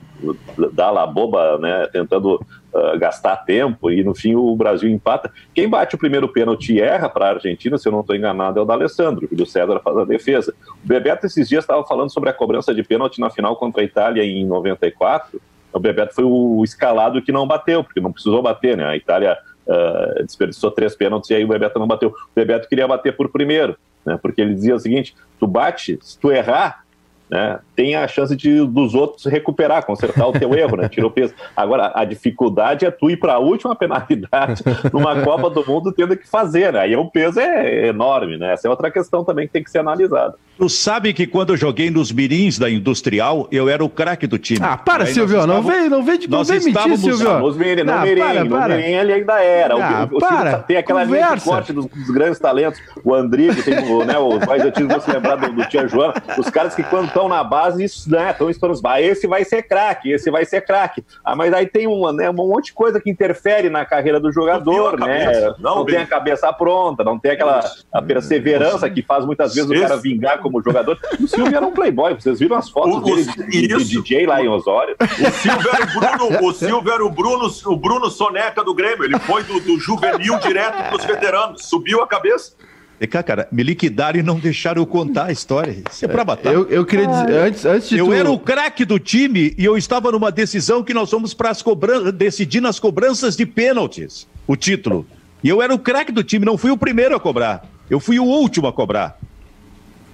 dá lá boba, né? Tentando ah, gastar tempo e no fim o Brasil empata. Quem bate o primeiro pênalti erra para a Argentina, se eu não estou enganado, é o D'Alessandro, que o César faz a defesa. O Bebeto esses dias estava falando sobre a cobrança de pênalti na final contra a Itália em 94. O Bebeto foi o escalado que não bateu, porque não precisou bater, né? A Itália ah, desperdiçou três pênaltis e aí o Bebeto não bateu. O Bebeto queria bater por primeiro, né? Porque ele dizia o seguinte: tu bate, se tu errar, né, tem a chance de dos outros recuperar, consertar o teu erro, né? Tira o peso. Agora, a dificuldade é tu ir para a última penalidade numa Copa do Mundo tendo que fazer, né? Aí o peso é enorme, né? Essa é outra questão também que tem que ser analisada. Tu sabe que quando eu joguei nos mirins da Industrial, eu era o craque do time. Ah, para, Aí Silvio. Não estávamos- vem, não vem, de- não nós vem mentir, estávamos- Silvio. Nos Mirim, no Ah, Mirim, para, no para. Mirim ele ainda era. O- Ah, o, o Silvio para. tem aquela linha de Conversa. corte dos, dos grandes talentos. O Andrigo, tem o, né, os mais antigos vão se lembrar do, do Tia Joana. Os caras que quando estão na base, isso, né, estão estourando. Ah, esse vai ser craque, esse vai ser craque. Ah, mas aí tem uma, né, um monte de coisa que interfere na carreira do jogador, Não né? Não, Não tem a cabeça pronta, não tem aquela a perseverança que faz muitas vezes o cara vingar como jogador. O Silvio era um playboy, vocês viram as fotos O- o- dele de, de. DJ lá em Osório? O Silvio era o Bruno, o Silvio era o Bruno, o Bruno Soneca do Grêmio. Ele foi do, do juvenil direto para os veteranos. Subiu a cabeça. Vem cá, cara, me liquidaram e não deixaram eu contar a história. Isso é pra matar. Eu, eu queria dizer, antes, antes de Eu tu... era o craque do time e eu estava numa decisão que nós fomos para as cobranças, decidir nas cobranças de pênaltis, o título. E eu era o craque do time, não fui o primeiro a cobrar. Eu fui o último a cobrar.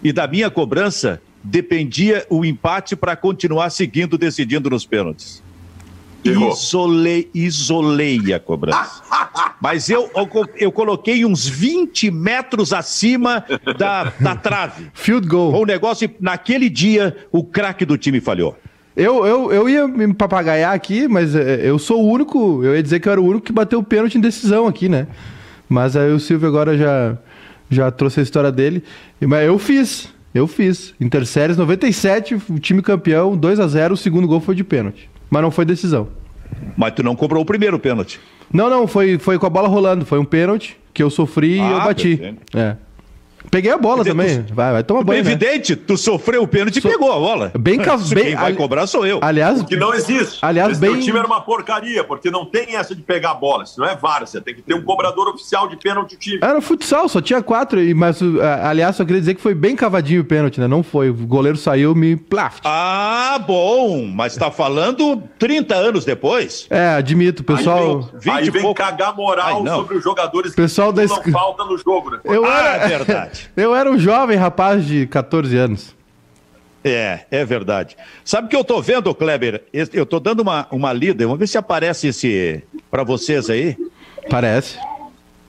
E da minha cobrança dependia o empate para continuar seguindo decidindo nos pênaltis. Errou. Isolei, isolei a cobrança. Mas eu, eu, coloquei uns 20 metros acima da, da trave. Field goal. O negócio, naquele dia, o craque do time falhou. Eu, eu, eu ia me papagaiar aqui, mas é, eu sou o único. Eu ia dizer que eu era o único que bateu o pênalti em decisão aqui, né? Mas aí o Silvio agora já, já trouxe a história dele. E- Mas eu fiz. Eu fiz. Interséries 97, o time campeão, 2 a 0 o segundo gol foi de pênalti. Mas não foi decisão. Mas tu não cobrou o primeiro pênalti. Não, não, foi, foi com a bola rolando. Foi um pênalti que eu sofri e Ah, eu bati. perfeito. É. Peguei a bola também. Vai, vai tomar banho. Né? Evidente, tu sofreu o pênalti e So- pegou a bola. Bem bem- Quem vai ali- cobrar sou eu. Aliás, Que não existe. Aliás, Esse bem- teu time era uma porcaria, porque não tem essa de pegar a bola. Isso não é você tem que ter um cobrador oficial de pênalti time. Era futsal, só tinha quatro. e- Mas, uh, aliás, só queria dizer que foi bem cavadinho o pênalti, né? Não foi. O goleiro saiu, me plaft. Ah, bom, mas tá falando 30 anos depois. É, admito, pessoal. aí 20 vem, aí e vem cagar moral Ai, não. sobre os jogadores Pessoal que da não esqui- falta no jogo, né? Eu ah, era, é verdade. Eu era um jovem rapaz de 14 anos. É, é verdade. Sabe o que eu tô vendo, Kleber? Eu tô dando uma, uma lida, vamos ver se aparece esse para vocês aí. Parece.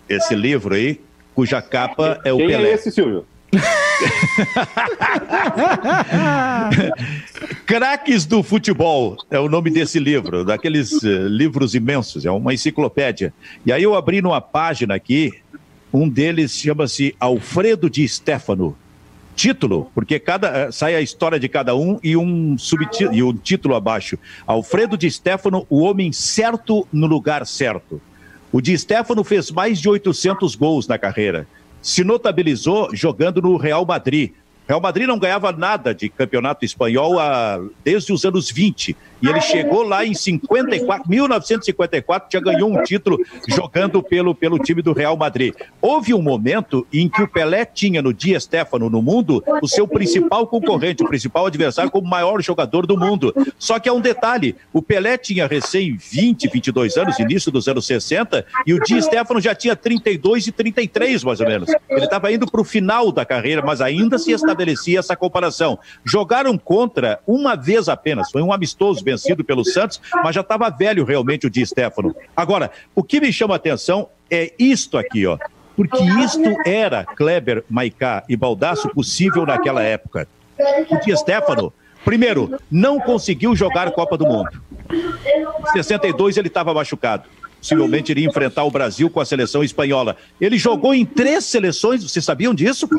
esse livro aí, cuja capa é o Quem Pelé. é esse, Silvio? Craques do Futebol é o nome desse livro, daqueles eh, livros imensos, é uma enciclopédia. E aí eu abri numa página aqui, um deles chama-se Alfredo de Stefano. Título, porque cada eh, sai a história de cada um e um subtítulo e um título abaixo. Alfredo de Stefano, o homem certo no lugar certo. O Di Stefano fez mais de 800 gols na carreira. Se notabilizou jogando no Real Madrid. Real Madrid não ganhava nada de campeonato espanhol há, desde os anos 20. E ele chegou lá em 54, 1954, já ganhou um título jogando pelo, pelo time do Real Madrid. Houve um momento em que o Pelé tinha no Dia Stefano no mundo o seu principal concorrente, o principal adversário como maior jogador do mundo. Só que há um detalhe: o Pelé tinha recém 20, 22 anos, início dos anos 60, e o Di Stefano já tinha 32 e 33, mais ou menos. Ele estava indo para o final da carreira, mas ainda se estabelecia essa comparação. Jogaram contra uma vez apenas, foi um amistoso vencido pelo Santos, mas já estava velho realmente o Di Stefano. Agora, o que me chama a atenção é isto aqui, ó. Porque isto era Kleber, Maicá e Baldasso possível naquela época. O Di Stefano, primeiro, não conseguiu jogar Copa do Mundo. Em 62 ele estava machucado. Possivelmente iria enfrentar o Brasil com a seleção espanhola. Ele jogou em três seleções, vocês sabiam disso?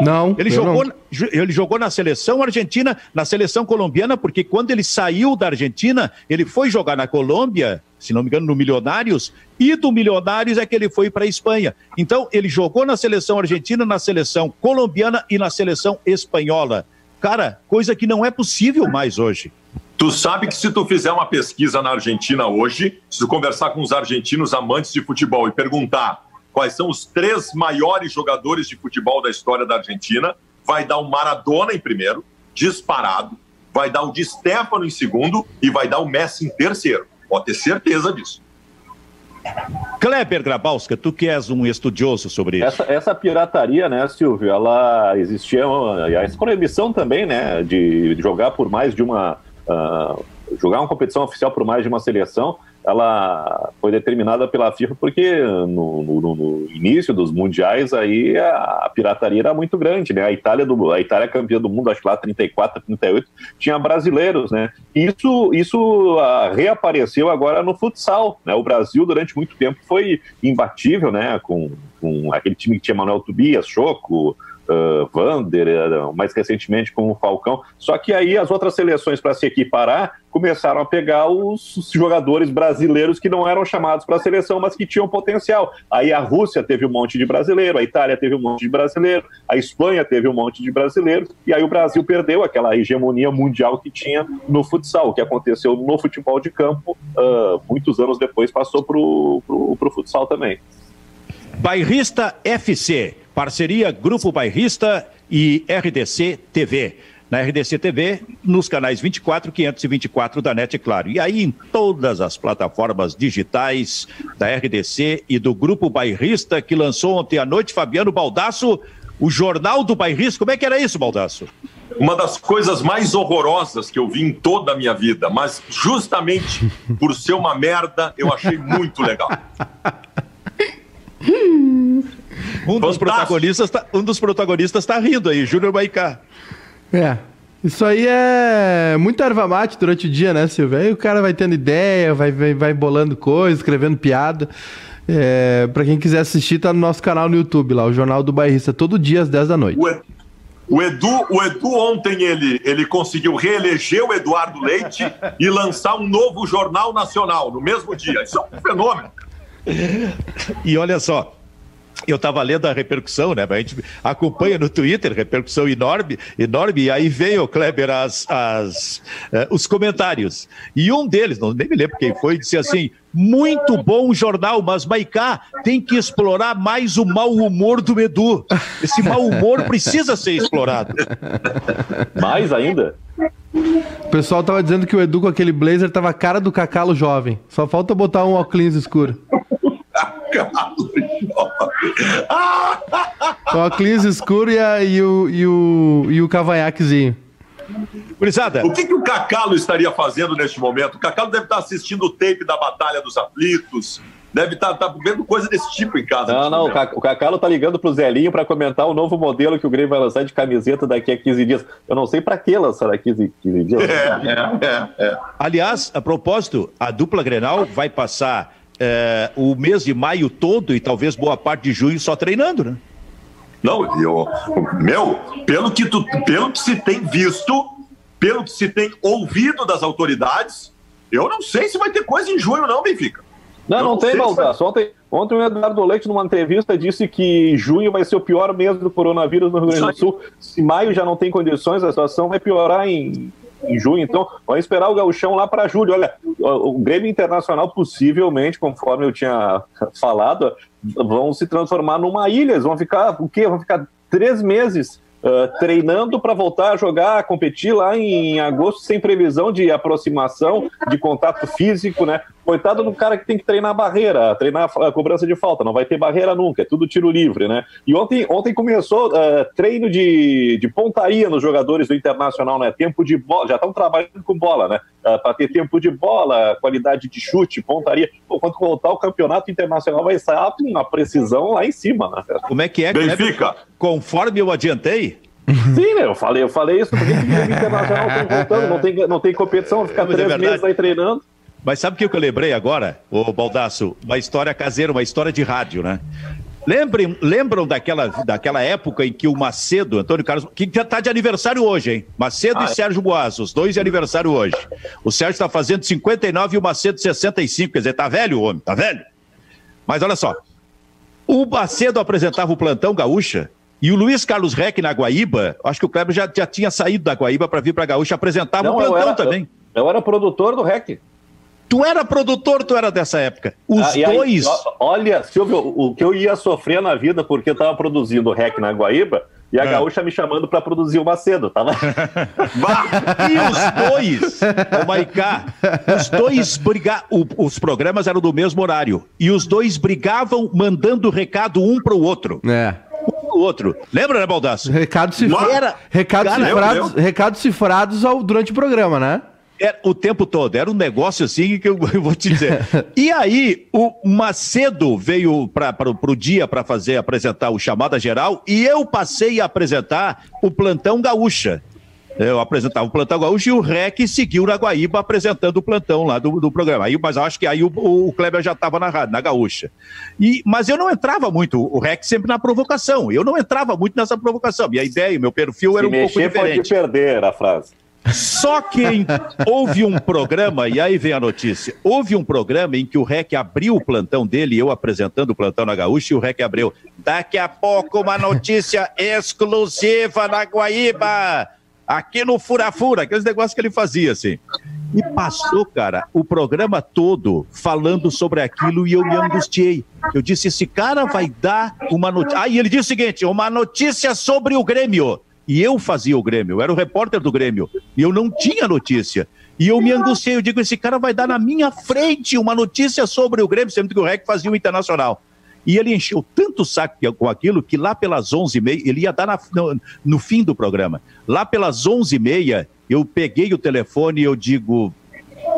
Não. Ele jogou, não. ele jogou na seleção argentina, na seleção colombiana, porque quando ele saiu da Argentina, ele foi jogar na Colômbia, se não me engano, no Milionários, e do Milionários é que ele foi para a Espanha. Então, ele jogou na seleção argentina, na seleção colombiana e na seleção espanhola. Cara, coisa que não é possível mais hoje. Tu sabe que se tu fizer uma pesquisa na Argentina hoje, se tu conversar com os argentinos amantes de futebol e perguntar quais são os três maiores jogadores de futebol da história da Argentina, vai dar o Maradona em primeiro, disparado, vai dar o Di Stefano em segundo e vai dar o Messi em terceiro. Pode ter certeza disso. Kleber Grabowska, tu que és um estudioso sobre isso. Essa, essa pirataria, né, Silvio, ela existia, e a proibição também, né, de jogar por mais de uma Uh, jogar uma competição oficial por mais de uma seleção, ela foi determinada pela FIFA porque no, no, no início dos mundiais aí a, a, pirataria era muito grande, né? A Itália do a Itália campeã do mundo, acho lá 34, 38, tinha brasileiros, né? Isso isso uh, reapareceu agora no futsal, né? O Brasil durante muito tempo foi imbatível, né? Com, com aquele time que tinha Manuel Tobias, Choco, Vander, uh, mais recentemente com o Falcão. Só que aí as outras seleções, para se equiparar, começaram a pegar os jogadores brasileiros que não eram chamados para a seleção, mas que tinham potencial. Aí a Rússia teve um monte de brasileiro, a Itália teve um monte de brasileiro, a Espanha teve um monte de brasileiros, e aí o Brasil perdeu aquela hegemonia mundial que tinha no futsal. O que aconteceu no futebol de campo, uh, muitos anos depois, passou para o futsal também. Bairrista FC, parceria Grupo Bairrista e RDC TV. Na RDC TV, nos canais 24, 524 da NET, claro. E aí em todas as plataformas digitais da RDC e do Grupo Bairrista, que lançou ontem à noite, Fabiano Baldasso, o Jornal do Bairrista. Como é que era isso, Baldasso? Uma das coisas mais horrorosas que eu vi em toda a minha vida, mas justamente por ser uma merda, eu achei muito legal. Um dos, protagonistas tá, um dos protagonistas está rindo aí, Júnior Baicá. É. Isso aí é muito erva mate durante o dia, né, Silvio? Aí o cara vai tendo ideia, vai, vai, vai bolando coisas, escrevendo piada. É, para quem quiser assistir, tá no nosso canal no YouTube lá, o Jornal do Bairrista, todo dia às 10 da noite. O Edu, o Edu ontem ele, ele conseguiu reeleger o Eduardo Leite e lançar um novo jornal nacional no mesmo dia. Isso é um fenômeno. E olha só, eu estava lendo a repercussão, né? A gente acompanha no Twitter, repercussão enorme, enorme, e aí veio, Kleber, as, as, uh, os comentários. E um deles, não nem me lembro quem foi, disse assim: muito bom jornal, mas Maicá tem que explorar mais o mau humor do Edu. Esse mau humor precisa ser explorado. Mais ainda? O pessoal tava dizendo que o Edu com aquele blazer tava a cara do cacalo jovem. Só falta botar um óculos escuro. o óculos escuro e, a, e, o, e, o, e o cavanhaquezinho. Gurizada. O que, que o Cacalo estaria fazendo neste momento? O Cacalo deve estar assistindo o tape da Batalha dos Aflitos, deve estar tá, tá vendo coisa desse tipo em casa. Não, não, o Cacalo tá ligando pro Zelinho para comentar o novo modelo que o Grêmio vai lançar de camiseta daqui a 15 dias. Eu não sei para que lançar daqui a 15 dias. É, é, é, é, Aliás, a propósito, a dupla Grenal vai passar é, o mês de maio todo e talvez boa parte de junho só treinando, né? Não, eu, meu, pelo que, tu, pelo que se tem visto, pelo que se tem ouvido das autoridades, eu não sei se vai ter coisa em junho, não, Benfica. Não, não, não tem, Baldasso. Vai... Ontem, ontem o Eduardo Leite, numa entrevista, disse que junho vai ser o pior mês do coronavírus no Rio Grande do Sul. Se maio já não tem condições, a situação vai piorar em, em junho. Então, vamos esperar o gauchão lá para julho. Olha, o Grêmio Internacional, possivelmente, conforme eu tinha falado, vão se transformar numa ilha. Eles vão ficar, o quê? Vão ficar três meses Uh, treinando para voltar a jogar, a competir lá em agosto, sem previsão de aproximação, de contato físico, né? Coitado do cara que tem que treinar barreira, treinar a cobrança de falta, não vai ter barreira nunca, é tudo tiro livre, né? E ontem, ontem começou uh, treino de, de pontaria nos jogadores do Internacional, né? Tempo de bola, já estão trabalhando com bola, né? Uh, ah, para ter tempo de bola, qualidade de chute, pontaria. Pô, quando voltar o campeonato internacional vai estar uma precisão lá em cima, né? Como é que é? Benfica. Conforme eu adiantei, Sim, né? Eu falei, eu falei isso, porque o internacional tá voltando, não tem, não tem competição, ficar é três é meses aí treinando. Mas sabe o que eu lembrei agora, ô Baldaço? Uma história caseira, uma história de rádio, né? Lembrem, lembram daquela, daquela época em que o Macedo, Antônio Carlos, que já está de aniversário hoje, hein? Macedo ah, e é? Sérgio Boas, os dois de aniversário hoje. O Sérgio está fazendo 59 e o Macedo 65, quer dizer, tá velho o homem, tá velho. Mas olha só, o Macedo apresentava o plantão gaúcha e o Luiz Carlos Reck na Guaíba, acho que o Kleber já, já tinha saído da Guaíba para vir para Gaúcha, apresentava o plantão eu era, também. Eu, eu era produtor do Reck. Tu era produtor, tu era dessa época. Os ah, dois. Aí, olha, Silvio, o que eu ia sofrer na vida porque eu estava produzindo o REC na Guaíba e a é. gaúcha me chamando para produzir o Macedo, tava? e os dois, o Maicá, os dois brigavam. Os programas eram do mesmo horário. E os dois brigavam mandando recado um para o outro. É. Um pro outro. Lembra, né, Baldaço? Recado cifra... Era... Recado cifrados, recados cifrados ao... durante o programa, né? Era o tempo todo, era um negócio assim que eu, eu vou te dizer. e aí, o Macedo veio para o dia para fazer apresentar o chamada geral e eu passei a apresentar o plantão gaúcha. Eu apresentava o Plantão Gaúcho e o REC seguiu na Guaíba apresentando o plantão lá do, do programa. Aí, mas acho que aí o, o Kleber já estava na rádio, na Gaúcha. E, mas eu não entrava muito, o REC sempre na provocação. Eu não entrava muito nessa provocação. Minha ideia, meu perfil era Se um pouco diferente. pode perder a frase. Só que houve um programa, e aí vem a notícia: houve um programa em que o REC abriu o plantão dele, eu apresentando o plantão na Gaúcha, e o REC abriu. Daqui a pouco uma notícia exclusiva na Guaíba, aqui no Fura-Fura, aqueles negócios que ele fazia assim. E passou, cara, o programa todo falando sobre aquilo e eu me angustiei. Eu disse: esse cara vai dar uma notícia. Aí ele disse o seguinte: uma notícia sobre o Grêmio. E eu fazia o Grêmio, eu era o repórter do Grêmio. E eu não tinha notícia. E eu me angustiei, eu digo, esse cara vai dar na minha frente uma notícia sobre o Grêmio, sendo que o REC fazia o Internacional. E ele encheu tanto o saco com aquilo que lá pelas 11h30, ele ia dar na, no, no, fim do programa. Lá pelas 11h30, eu peguei o telefone e eu digo,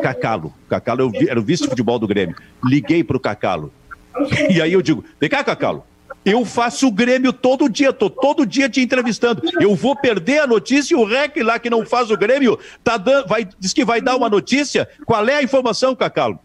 Cacalo, Cacalo era o vice-futebol do Grêmio. Liguei para o Cacalo. E aí eu digo, vem cá, Cacalo, eu faço o Grêmio todo dia, tô todo dia te entrevistando. Eu vou perder a notícia e o REC lá que não faz o Grêmio tá dando, vai, diz que vai dar uma notícia. Qual é a informação, Cacalo?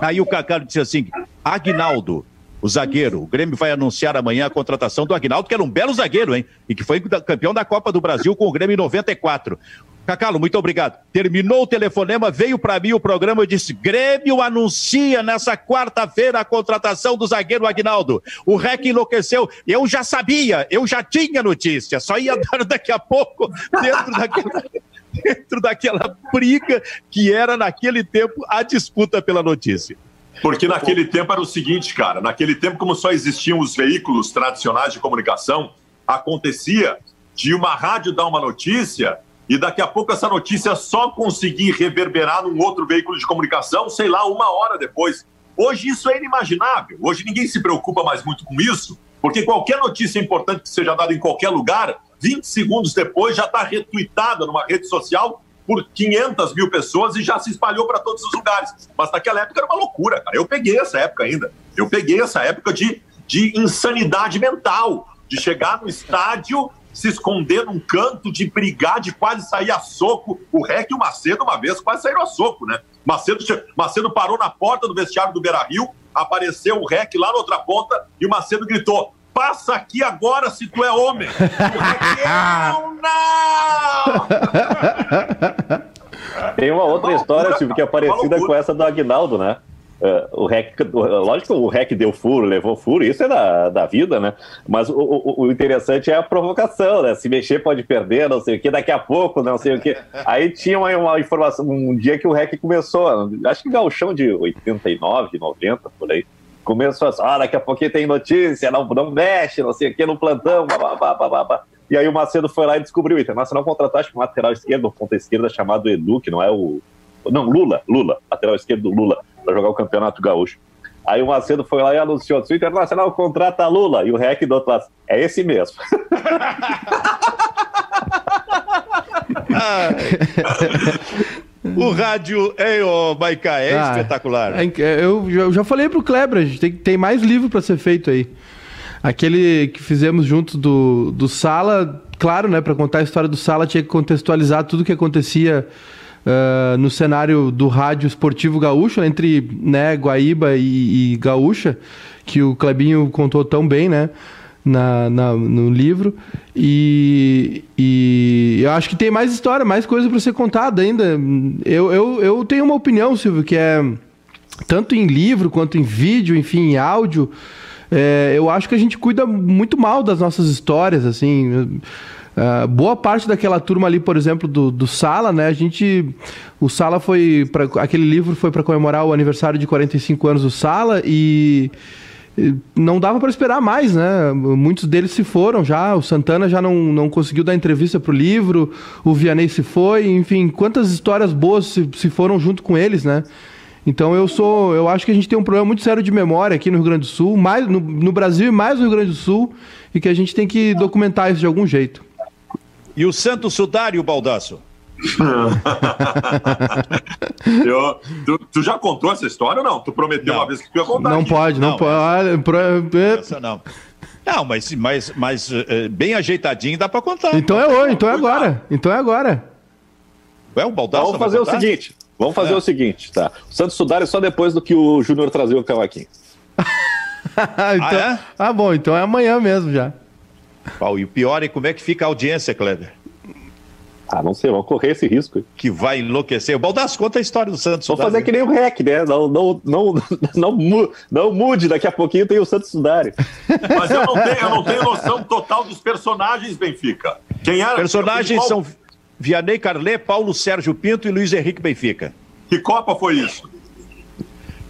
Aí o Cacalo disse assim: Agnaldo, o zagueiro. O Grêmio vai anunciar amanhã a contratação do Agnaldo, que era um belo zagueiro, hein? E que foi campeão da Copa do Brasil com o Grêmio em 94. Cacalo, muito obrigado. Terminou o telefonema, veio para mim o programa e disse: Grêmio anuncia nessa quarta-feira a contratação do zagueiro Agnaldo. O REC enlouqueceu. Eu já sabia, eu já tinha notícia, só ia dar daqui a pouco dentro daquela. dentro daquela briga que era naquele tempo a disputa pela notícia. Porque naquele tempo era o seguinte, cara, naquele tempo, como só existiam os veículos tradicionais de comunicação, acontecia de uma rádio dar uma notícia e daqui a pouco essa notícia só conseguir reverberar num outro veículo de comunicação, sei lá, uma hora depois. Hoje isso é inimaginável. Hoje ninguém se preocupa mais muito com isso, porque qualquer notícia importante que seja dada em qualquer lugar, 20 segundos depois já está retweetada numa rede social por 500 mil pessoas e já se espalhou para todos os lugares. Mas naquela época era uma loucura, cara. Eu peguei essa época ainda. Eu peguei essa época de, de insanidade mental, de chegar no estádio se esconder num canto, de brigar, de quase sair a soco. O Rec e o Macedo, uma vez, quase saíram a soco, né? Macedo, Macedo parou na porta do vestiário do Beira Rio, apareceu o Rec lá na outra ponta e o Macedo gritou: Passa aqui agora se tu é homem. Rec, não, não! Tem uma outra história, Silvio, que é parecida com essa do Agnaldo, né? Uh, o REC, lógico que o REC deu furo, levou furo, isso é da, da vida, né? Mas o, o, o, interessante é a provocação, né? Se mexer pode perder, não sei o que, daqui a pouco, não sei o que. Aí tinha uma, uma informação, um dia que o REC começou, acho que galchão de 89, 90, por aí. Começou assim, ah, daqui a pouquinho tem notícia, não, não mexe, não sei o que, no plantão, babá, babá. E aí o Macedo foi lá e descobriu, o Internacional contratou acho que um lateral esquerdo, um ponta esquerda chamado Edu, que não é o... Não, Lula, Lula, lateral esquerdo Lula para jogar o Campeonato Gaúcho. Aí o Macedo foi lá e anunciou: se o Internacional contrata Lula, e o REC do outro lado, é esse mesmo. o rádio, hein, ô Maiká, é ah, espetacular. É, eu, eu já falei pro Kleber, a gente tem, tem mais livro para ser feito aí. Aquele que fizemos junto do, do Sala, claro, né, para contar a história do Sala, tinha que contextualizar tudo que acontecia uh, no cenário do rádio esportivo gaúcho, entre né, Guaíba e, e Gaúcha, que o Clebinho contou tão bem, né? Na, na, no livro e, e eu acho que tem mais história, mais coisa para ser contada ainda. Eu, eu, eu tenho uma opinião, Silvio, que é tanto em livro quanto em vídeo, enfim, em áudio. É, eu acho que a gente cuida muito mal das nossas histórias, assim. Uh, boa parte daquela turma ali, por exemplo, do, do Sala, né? A gente. O Sala foi. Pra, aquele livro foi para comemorar o aniversário de 45 anos do Sala e não dava para esperar mais, né? Muitos deles se foram já. O Santana já não, não conseguiu dar entrevista para o livro, o Vianney se foi, enfim, quantas histórias boas se, se foram junto com eles, né? Então eu sou, eu acho que a gente tem um problema muito sério de memória aqui no Rio Grande do Sul, mais no, no Brasil e mais no Rio Grande do Sul, e que a gente tem que documentar isso de algum jeito. E o Santo Sudário, Baldaço? eu, tu, tu, já contou essa história ou não? Tu prometeu não. uma vez que tu ia contar. Não aqui. pode, não, não pode. Essa não. Não, mas, mas, mas uh, bem ajeitadinho dá para contar. Então é hoje, então é agora. Então é agora. É o Baldaço. Vamos fazer o seguinte. Vamos fazer é. o seguinte, tá? O Santos Sudário é só depois do que o Júnior trazer o cavaquinho. então, ah, é? ah, bom, então é amanhã mesmo já. Paulo, e o pior é como é que fica a audiência, Kleber? Ah, não sei, vamos correr esse risco. Que vai enlouquecer. O Baldasso, conta a história do Santos. Vamos fazer que nem o REC, né? Não, não, não, não, não, mude, daqui a pouquinho tem o Santos Sudário. Mas eu não, tenho, eu não tenho noção total dos personagens, Benfica. Quem era? Personagens são Vianney Carlé, Paulo Sérgio Pinto e Luiz Henrique Benfica. Que Copa foi isso?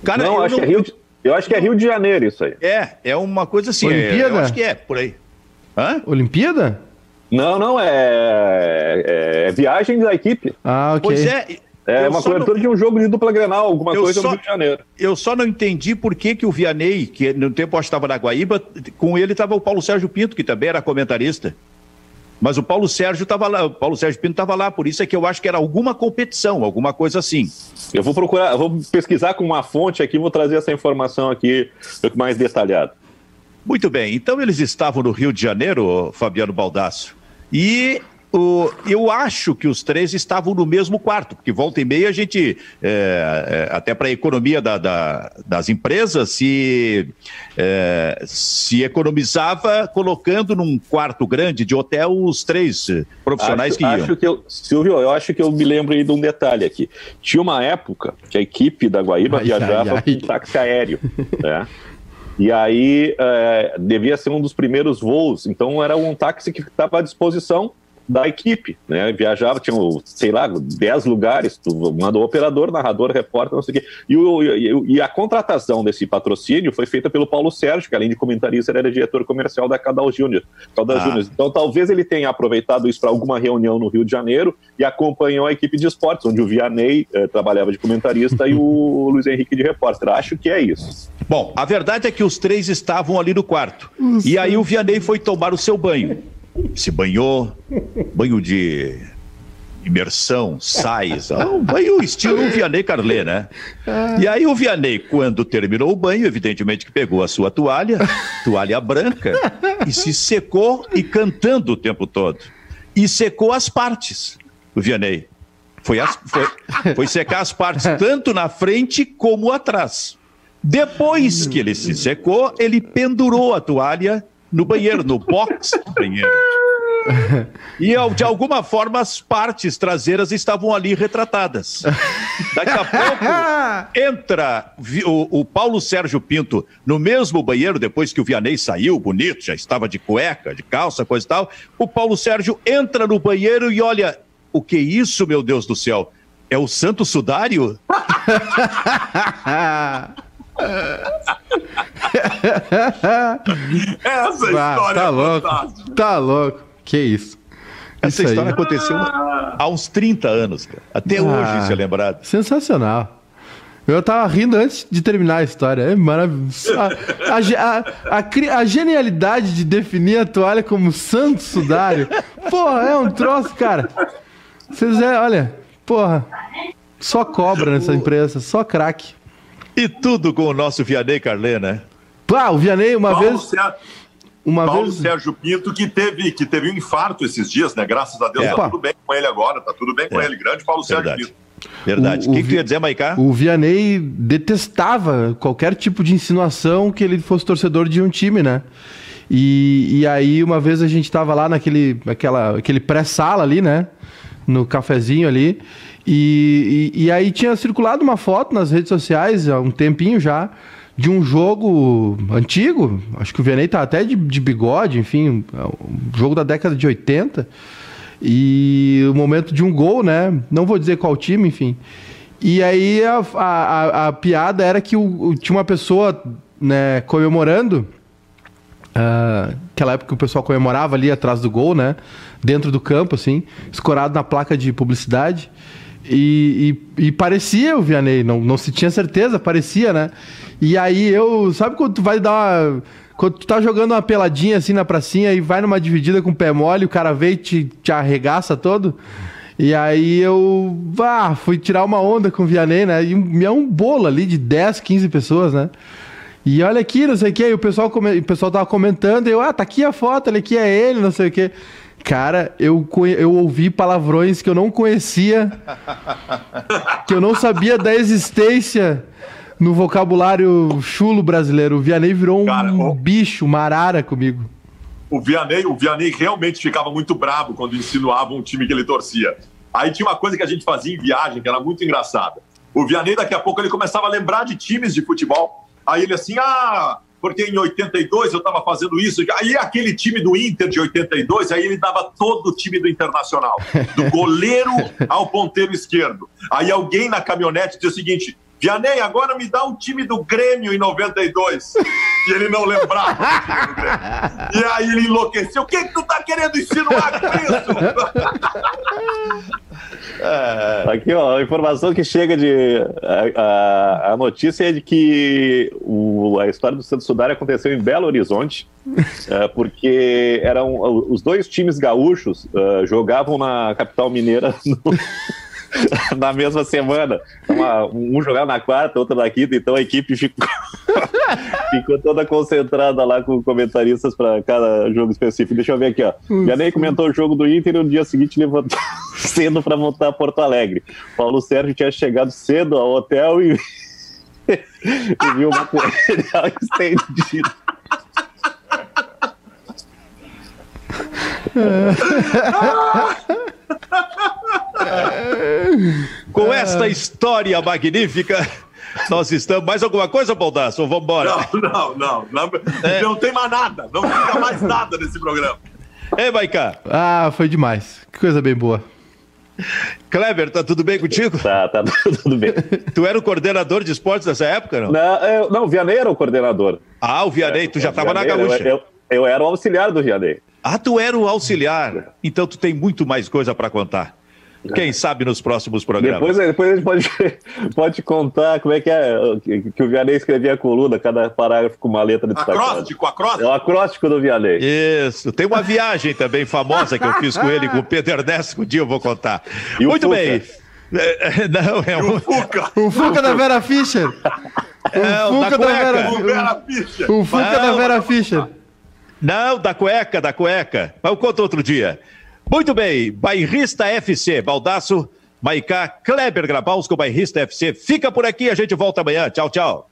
Cara, não, eu, acho não... Que é Rio de... eu acho que é Rio de Janeiro isso aí. É, é uma coisa assim. Olimpíada? É, eu acho que é, por aí. Hã? Olimpíada? Não, não, é, é, é viagem da equipe. Ah, ok. Pois é. É uma cobertura não... de um jogo de dupla Grenal, alguma eu coisa só... no Rio de Janeiro. Eu só não entendi por que, que o Vianney, que no tempo eu estava na Guaíba, com ele estava o Paulo Sérgio Pinto, que também era comentarista. Mas o Paulo Sérgio estava lá, o Paulo Sérgio Pinto estava lá, por isso é que eu acho que era alguma competição, alguma coisa assim. Eu vou procurar, vou pesquisar com uma fonte aqui, vou trazer essa informação aqui mais detalhada. Muito bem, então eles estavam no Rio de Janeiro, Fabiano Baldasso, e o, eu acho que os três estavam no mesmo quarto, porque volta e meia a gente, é, é, até para a economia da, da, das empresas, se, é, se economizava colocando num quarto grande de hotel os três profissionais acho, que iam. Acho que eu, Silvio, eu acho que eu me lembro aí de um detalhe aqui. Tinha uma época que a equipe da Guaíba ai, viajava ai, ai. com táxi aéreo, né? E aí é, devia ser um dos primeiros voos, então era um táxi que estava à disposição da equipe, né? Viajava, tinha, sei lá, 10 lugares, tu mandou operador, narrador, repórter, não sei o quê. E, o, e, e, a contratação desse patrocínio foi feita pelo Paulo Sérgio, que além de comentarista, era diretor comercial da Cadal Júnior. Ah. Então talvez ele tenha aproveitado isso para alguma reunião no Rio de Janeiro e acompanhou a equipe de esportes, onde o Vianney eh, trabalhava de comentarista e o Luiz Henrique de repórter. Acho que é isso. Bom, a verdade é que os três estavam ali no quarto. E aí o Vianney foi tomar o seu banho se banhou, banho de imersão, sais, um banho estilo Vianney Carlé, né? E aí o Vianney, quando terminou o banho, evidentemente que pegou a sua toalha, toalha branca, e se secou e cantando o tempo todo. E secou as partes, o Vianney. Foi, as, foi, foi secar as partes tanto na frente como atrás. Depois que ele se secou, ele pendurou a toalha no banheiro, no box do banheiro. E de alguma forma as partes traseiras estavam ali retratadas. Daqui a pouco entra o, o, Paulo Sérgio Pinto no mesmo banheiro, depois que o Vianney saiu, bonito, já estava de cueca, de calça, coisa e tal. O Paulo Sérgio entra no banheiro e olha, o que é isso, meu Deus do céu? É o Santo Sudário? Essa história tá é louco. Fantástica. Tá louco. Que isso. Essa isso história aí. aconteceu há uns 30 anos, cara. Até ah, hoje isso é lembrado. Sensacional. Eu tava rindo antes de terminar a história. É maravilhoso. A, a, a, a, genialidade de definir a toalha como santo sudário. Porra, é um troço, cara. Vocês é, olha, porra. Só cobra nessa empresa, só craque. E tudo com o nosso Vianney Carlê, né? Pá, o Vianney uma Paulo vez. Uma Paulo vez... Sérgio Pinto, que teve, que teve um infarto esses dias, né? Graças a Deus, é. tá tudo bem com ele agora, tá tudo bem com é. ele. Grande Paulo Verdade. Sérgio Pinto. Verdade. O, que, que tu ia dizer, Maicá? O Vianney detestava qualquer tipo de insinuação que ele fosse torcedor de um time, né? E, e aí, uma vez a gente estava lá naquele aquela, aquele pré-sala ali, né? No cafezinho ali. E, e, e, aí tinha circulado uma foto nas redes sociais há um tempinho já de um jogo antigo, acho que o Vianney tá até de, de bigode, enfim, um jogo da década de 80. E o momento de um gol, né? Não vou dizer qual time, enfim. E aí a, a, a piada era que o, tinha uma pessoa né, comemorando. Uh, aquela época que o pessoal comemorava ali atrás do gol, né? Dentro do campo, assim, escorado na placa de publicidade. E, e, e, parecia o Vianney, não, não se tinha certeza, parecia, né? E aí eu. Sabe quando tu vai dar uma. Quando tu tá jogando uma peladinha assim na pracinha e vai numa dividida com o pé mole, o cara veio e te, te arregaça todo. E aí eu ah, fui tirar uma onda com o Vianney, né? E é um bolo ali de 10, 15 pessoas, né? E olha aqui, não sei o que, e o pessoal, come... o pessoal tava comentando, e eu, ah, tá aqui a foto, olha aqui, é ele, não sei o que. Cara, eu, eu ouvi palavrões que eu não conhecia, que eu não sabia da existência no vocabulário chulo brasileiro. O Vianney virou um Cara, o... bicho, uma arara comigo. O Vianney, o Vianney realmente ficava muito bravo quando insinuava um time que ele torcia. Aí tinha uma coisa que a gente fazia em viagem que era muito engraçada. O Vianney, daqui a pouco, ele começava a lembrar de times de futebol. Aí ele assim, ah, porque em 82 eu estava fazendo isso. Aí aquele time do Inter de 82, aí ele dava todo o time do Internacional, do goleiro ao ponteiro esquerdo. Aí alguém na caminhonete dizia o seguinte: Vianney, agora me dá um time do Grêmio em 92. E ele não lembrava. e aí ele enlouqueceu. O que, que tu tá querendo insinuar com isso? É. Aqui, ó, a informação que chega de. A, a, a notícia é de que o, a história do Santos Sudário aconteceu em Belo Horizonte, é, porque eram os dois times gaúchos uh, jogavam na capital mineira no, na mesma semana. Uma, um jogava na quarta, outro na quinta, então a equipe ficou, ficou toda concentrada lá com comentaristas para cada jogo específico. Deixa eu ver aqui, ó. nem comentou o jogo do Inter e no dia seguinte levantou cedo para voltar a Porto Alegre. Paulo Sérgio tinha chegado cedo ao hotel e, e viu o material estendido. Com esta história magnífica, nós estamos. Mais alguma coisa, Baldasso? Vamos embora? Não, não, não. Não, é. não tem mais nada. Não fica mais nada nesse programa. Ei, Maiká. Ah, foi demais. Que coisa bem boa. Kleber, tá tudo bem contigo? Tá, tá tudo bem. Tu era o coordenador de esportes nessa época, não? Não, eu, não o Vianney era o coordenador. Ah, o Vianney, é, tu já estava na gaúcha. Eu, eu, eu, era o auxiliar do Vianney. Ah, tu era o auxiliar. Então tu tem muito mais coisa para contar. Quem sabe nos próximos programas. Depois, depois a gente pode, pode contar como é que é que, que o Vianney escrevia a coluna, cada parágrafo com uma letra destacada. Acróstico, acróstico. É o acróstico do Vianney. Isso. Tem uma viagem também famosa que eu fiz com ele, com o Pedro Ernesto, um dia eu vou contar. E Muito bem. É, é, Não, é um. o Fuca. O Fuca da Vera Fischer. É, o Fuca da da Vera. O Vera Fischer. O Fuca Não, da Vera Fischer. Não, da cueca, da cueca. Mas eu conto outro dia. Muito bem, Bairrista FC, Baldaço, Maicá, Kleber Grabowski, Bairrista FC. Fica por aqui, a gente volta amanhã. Tchau, tchau.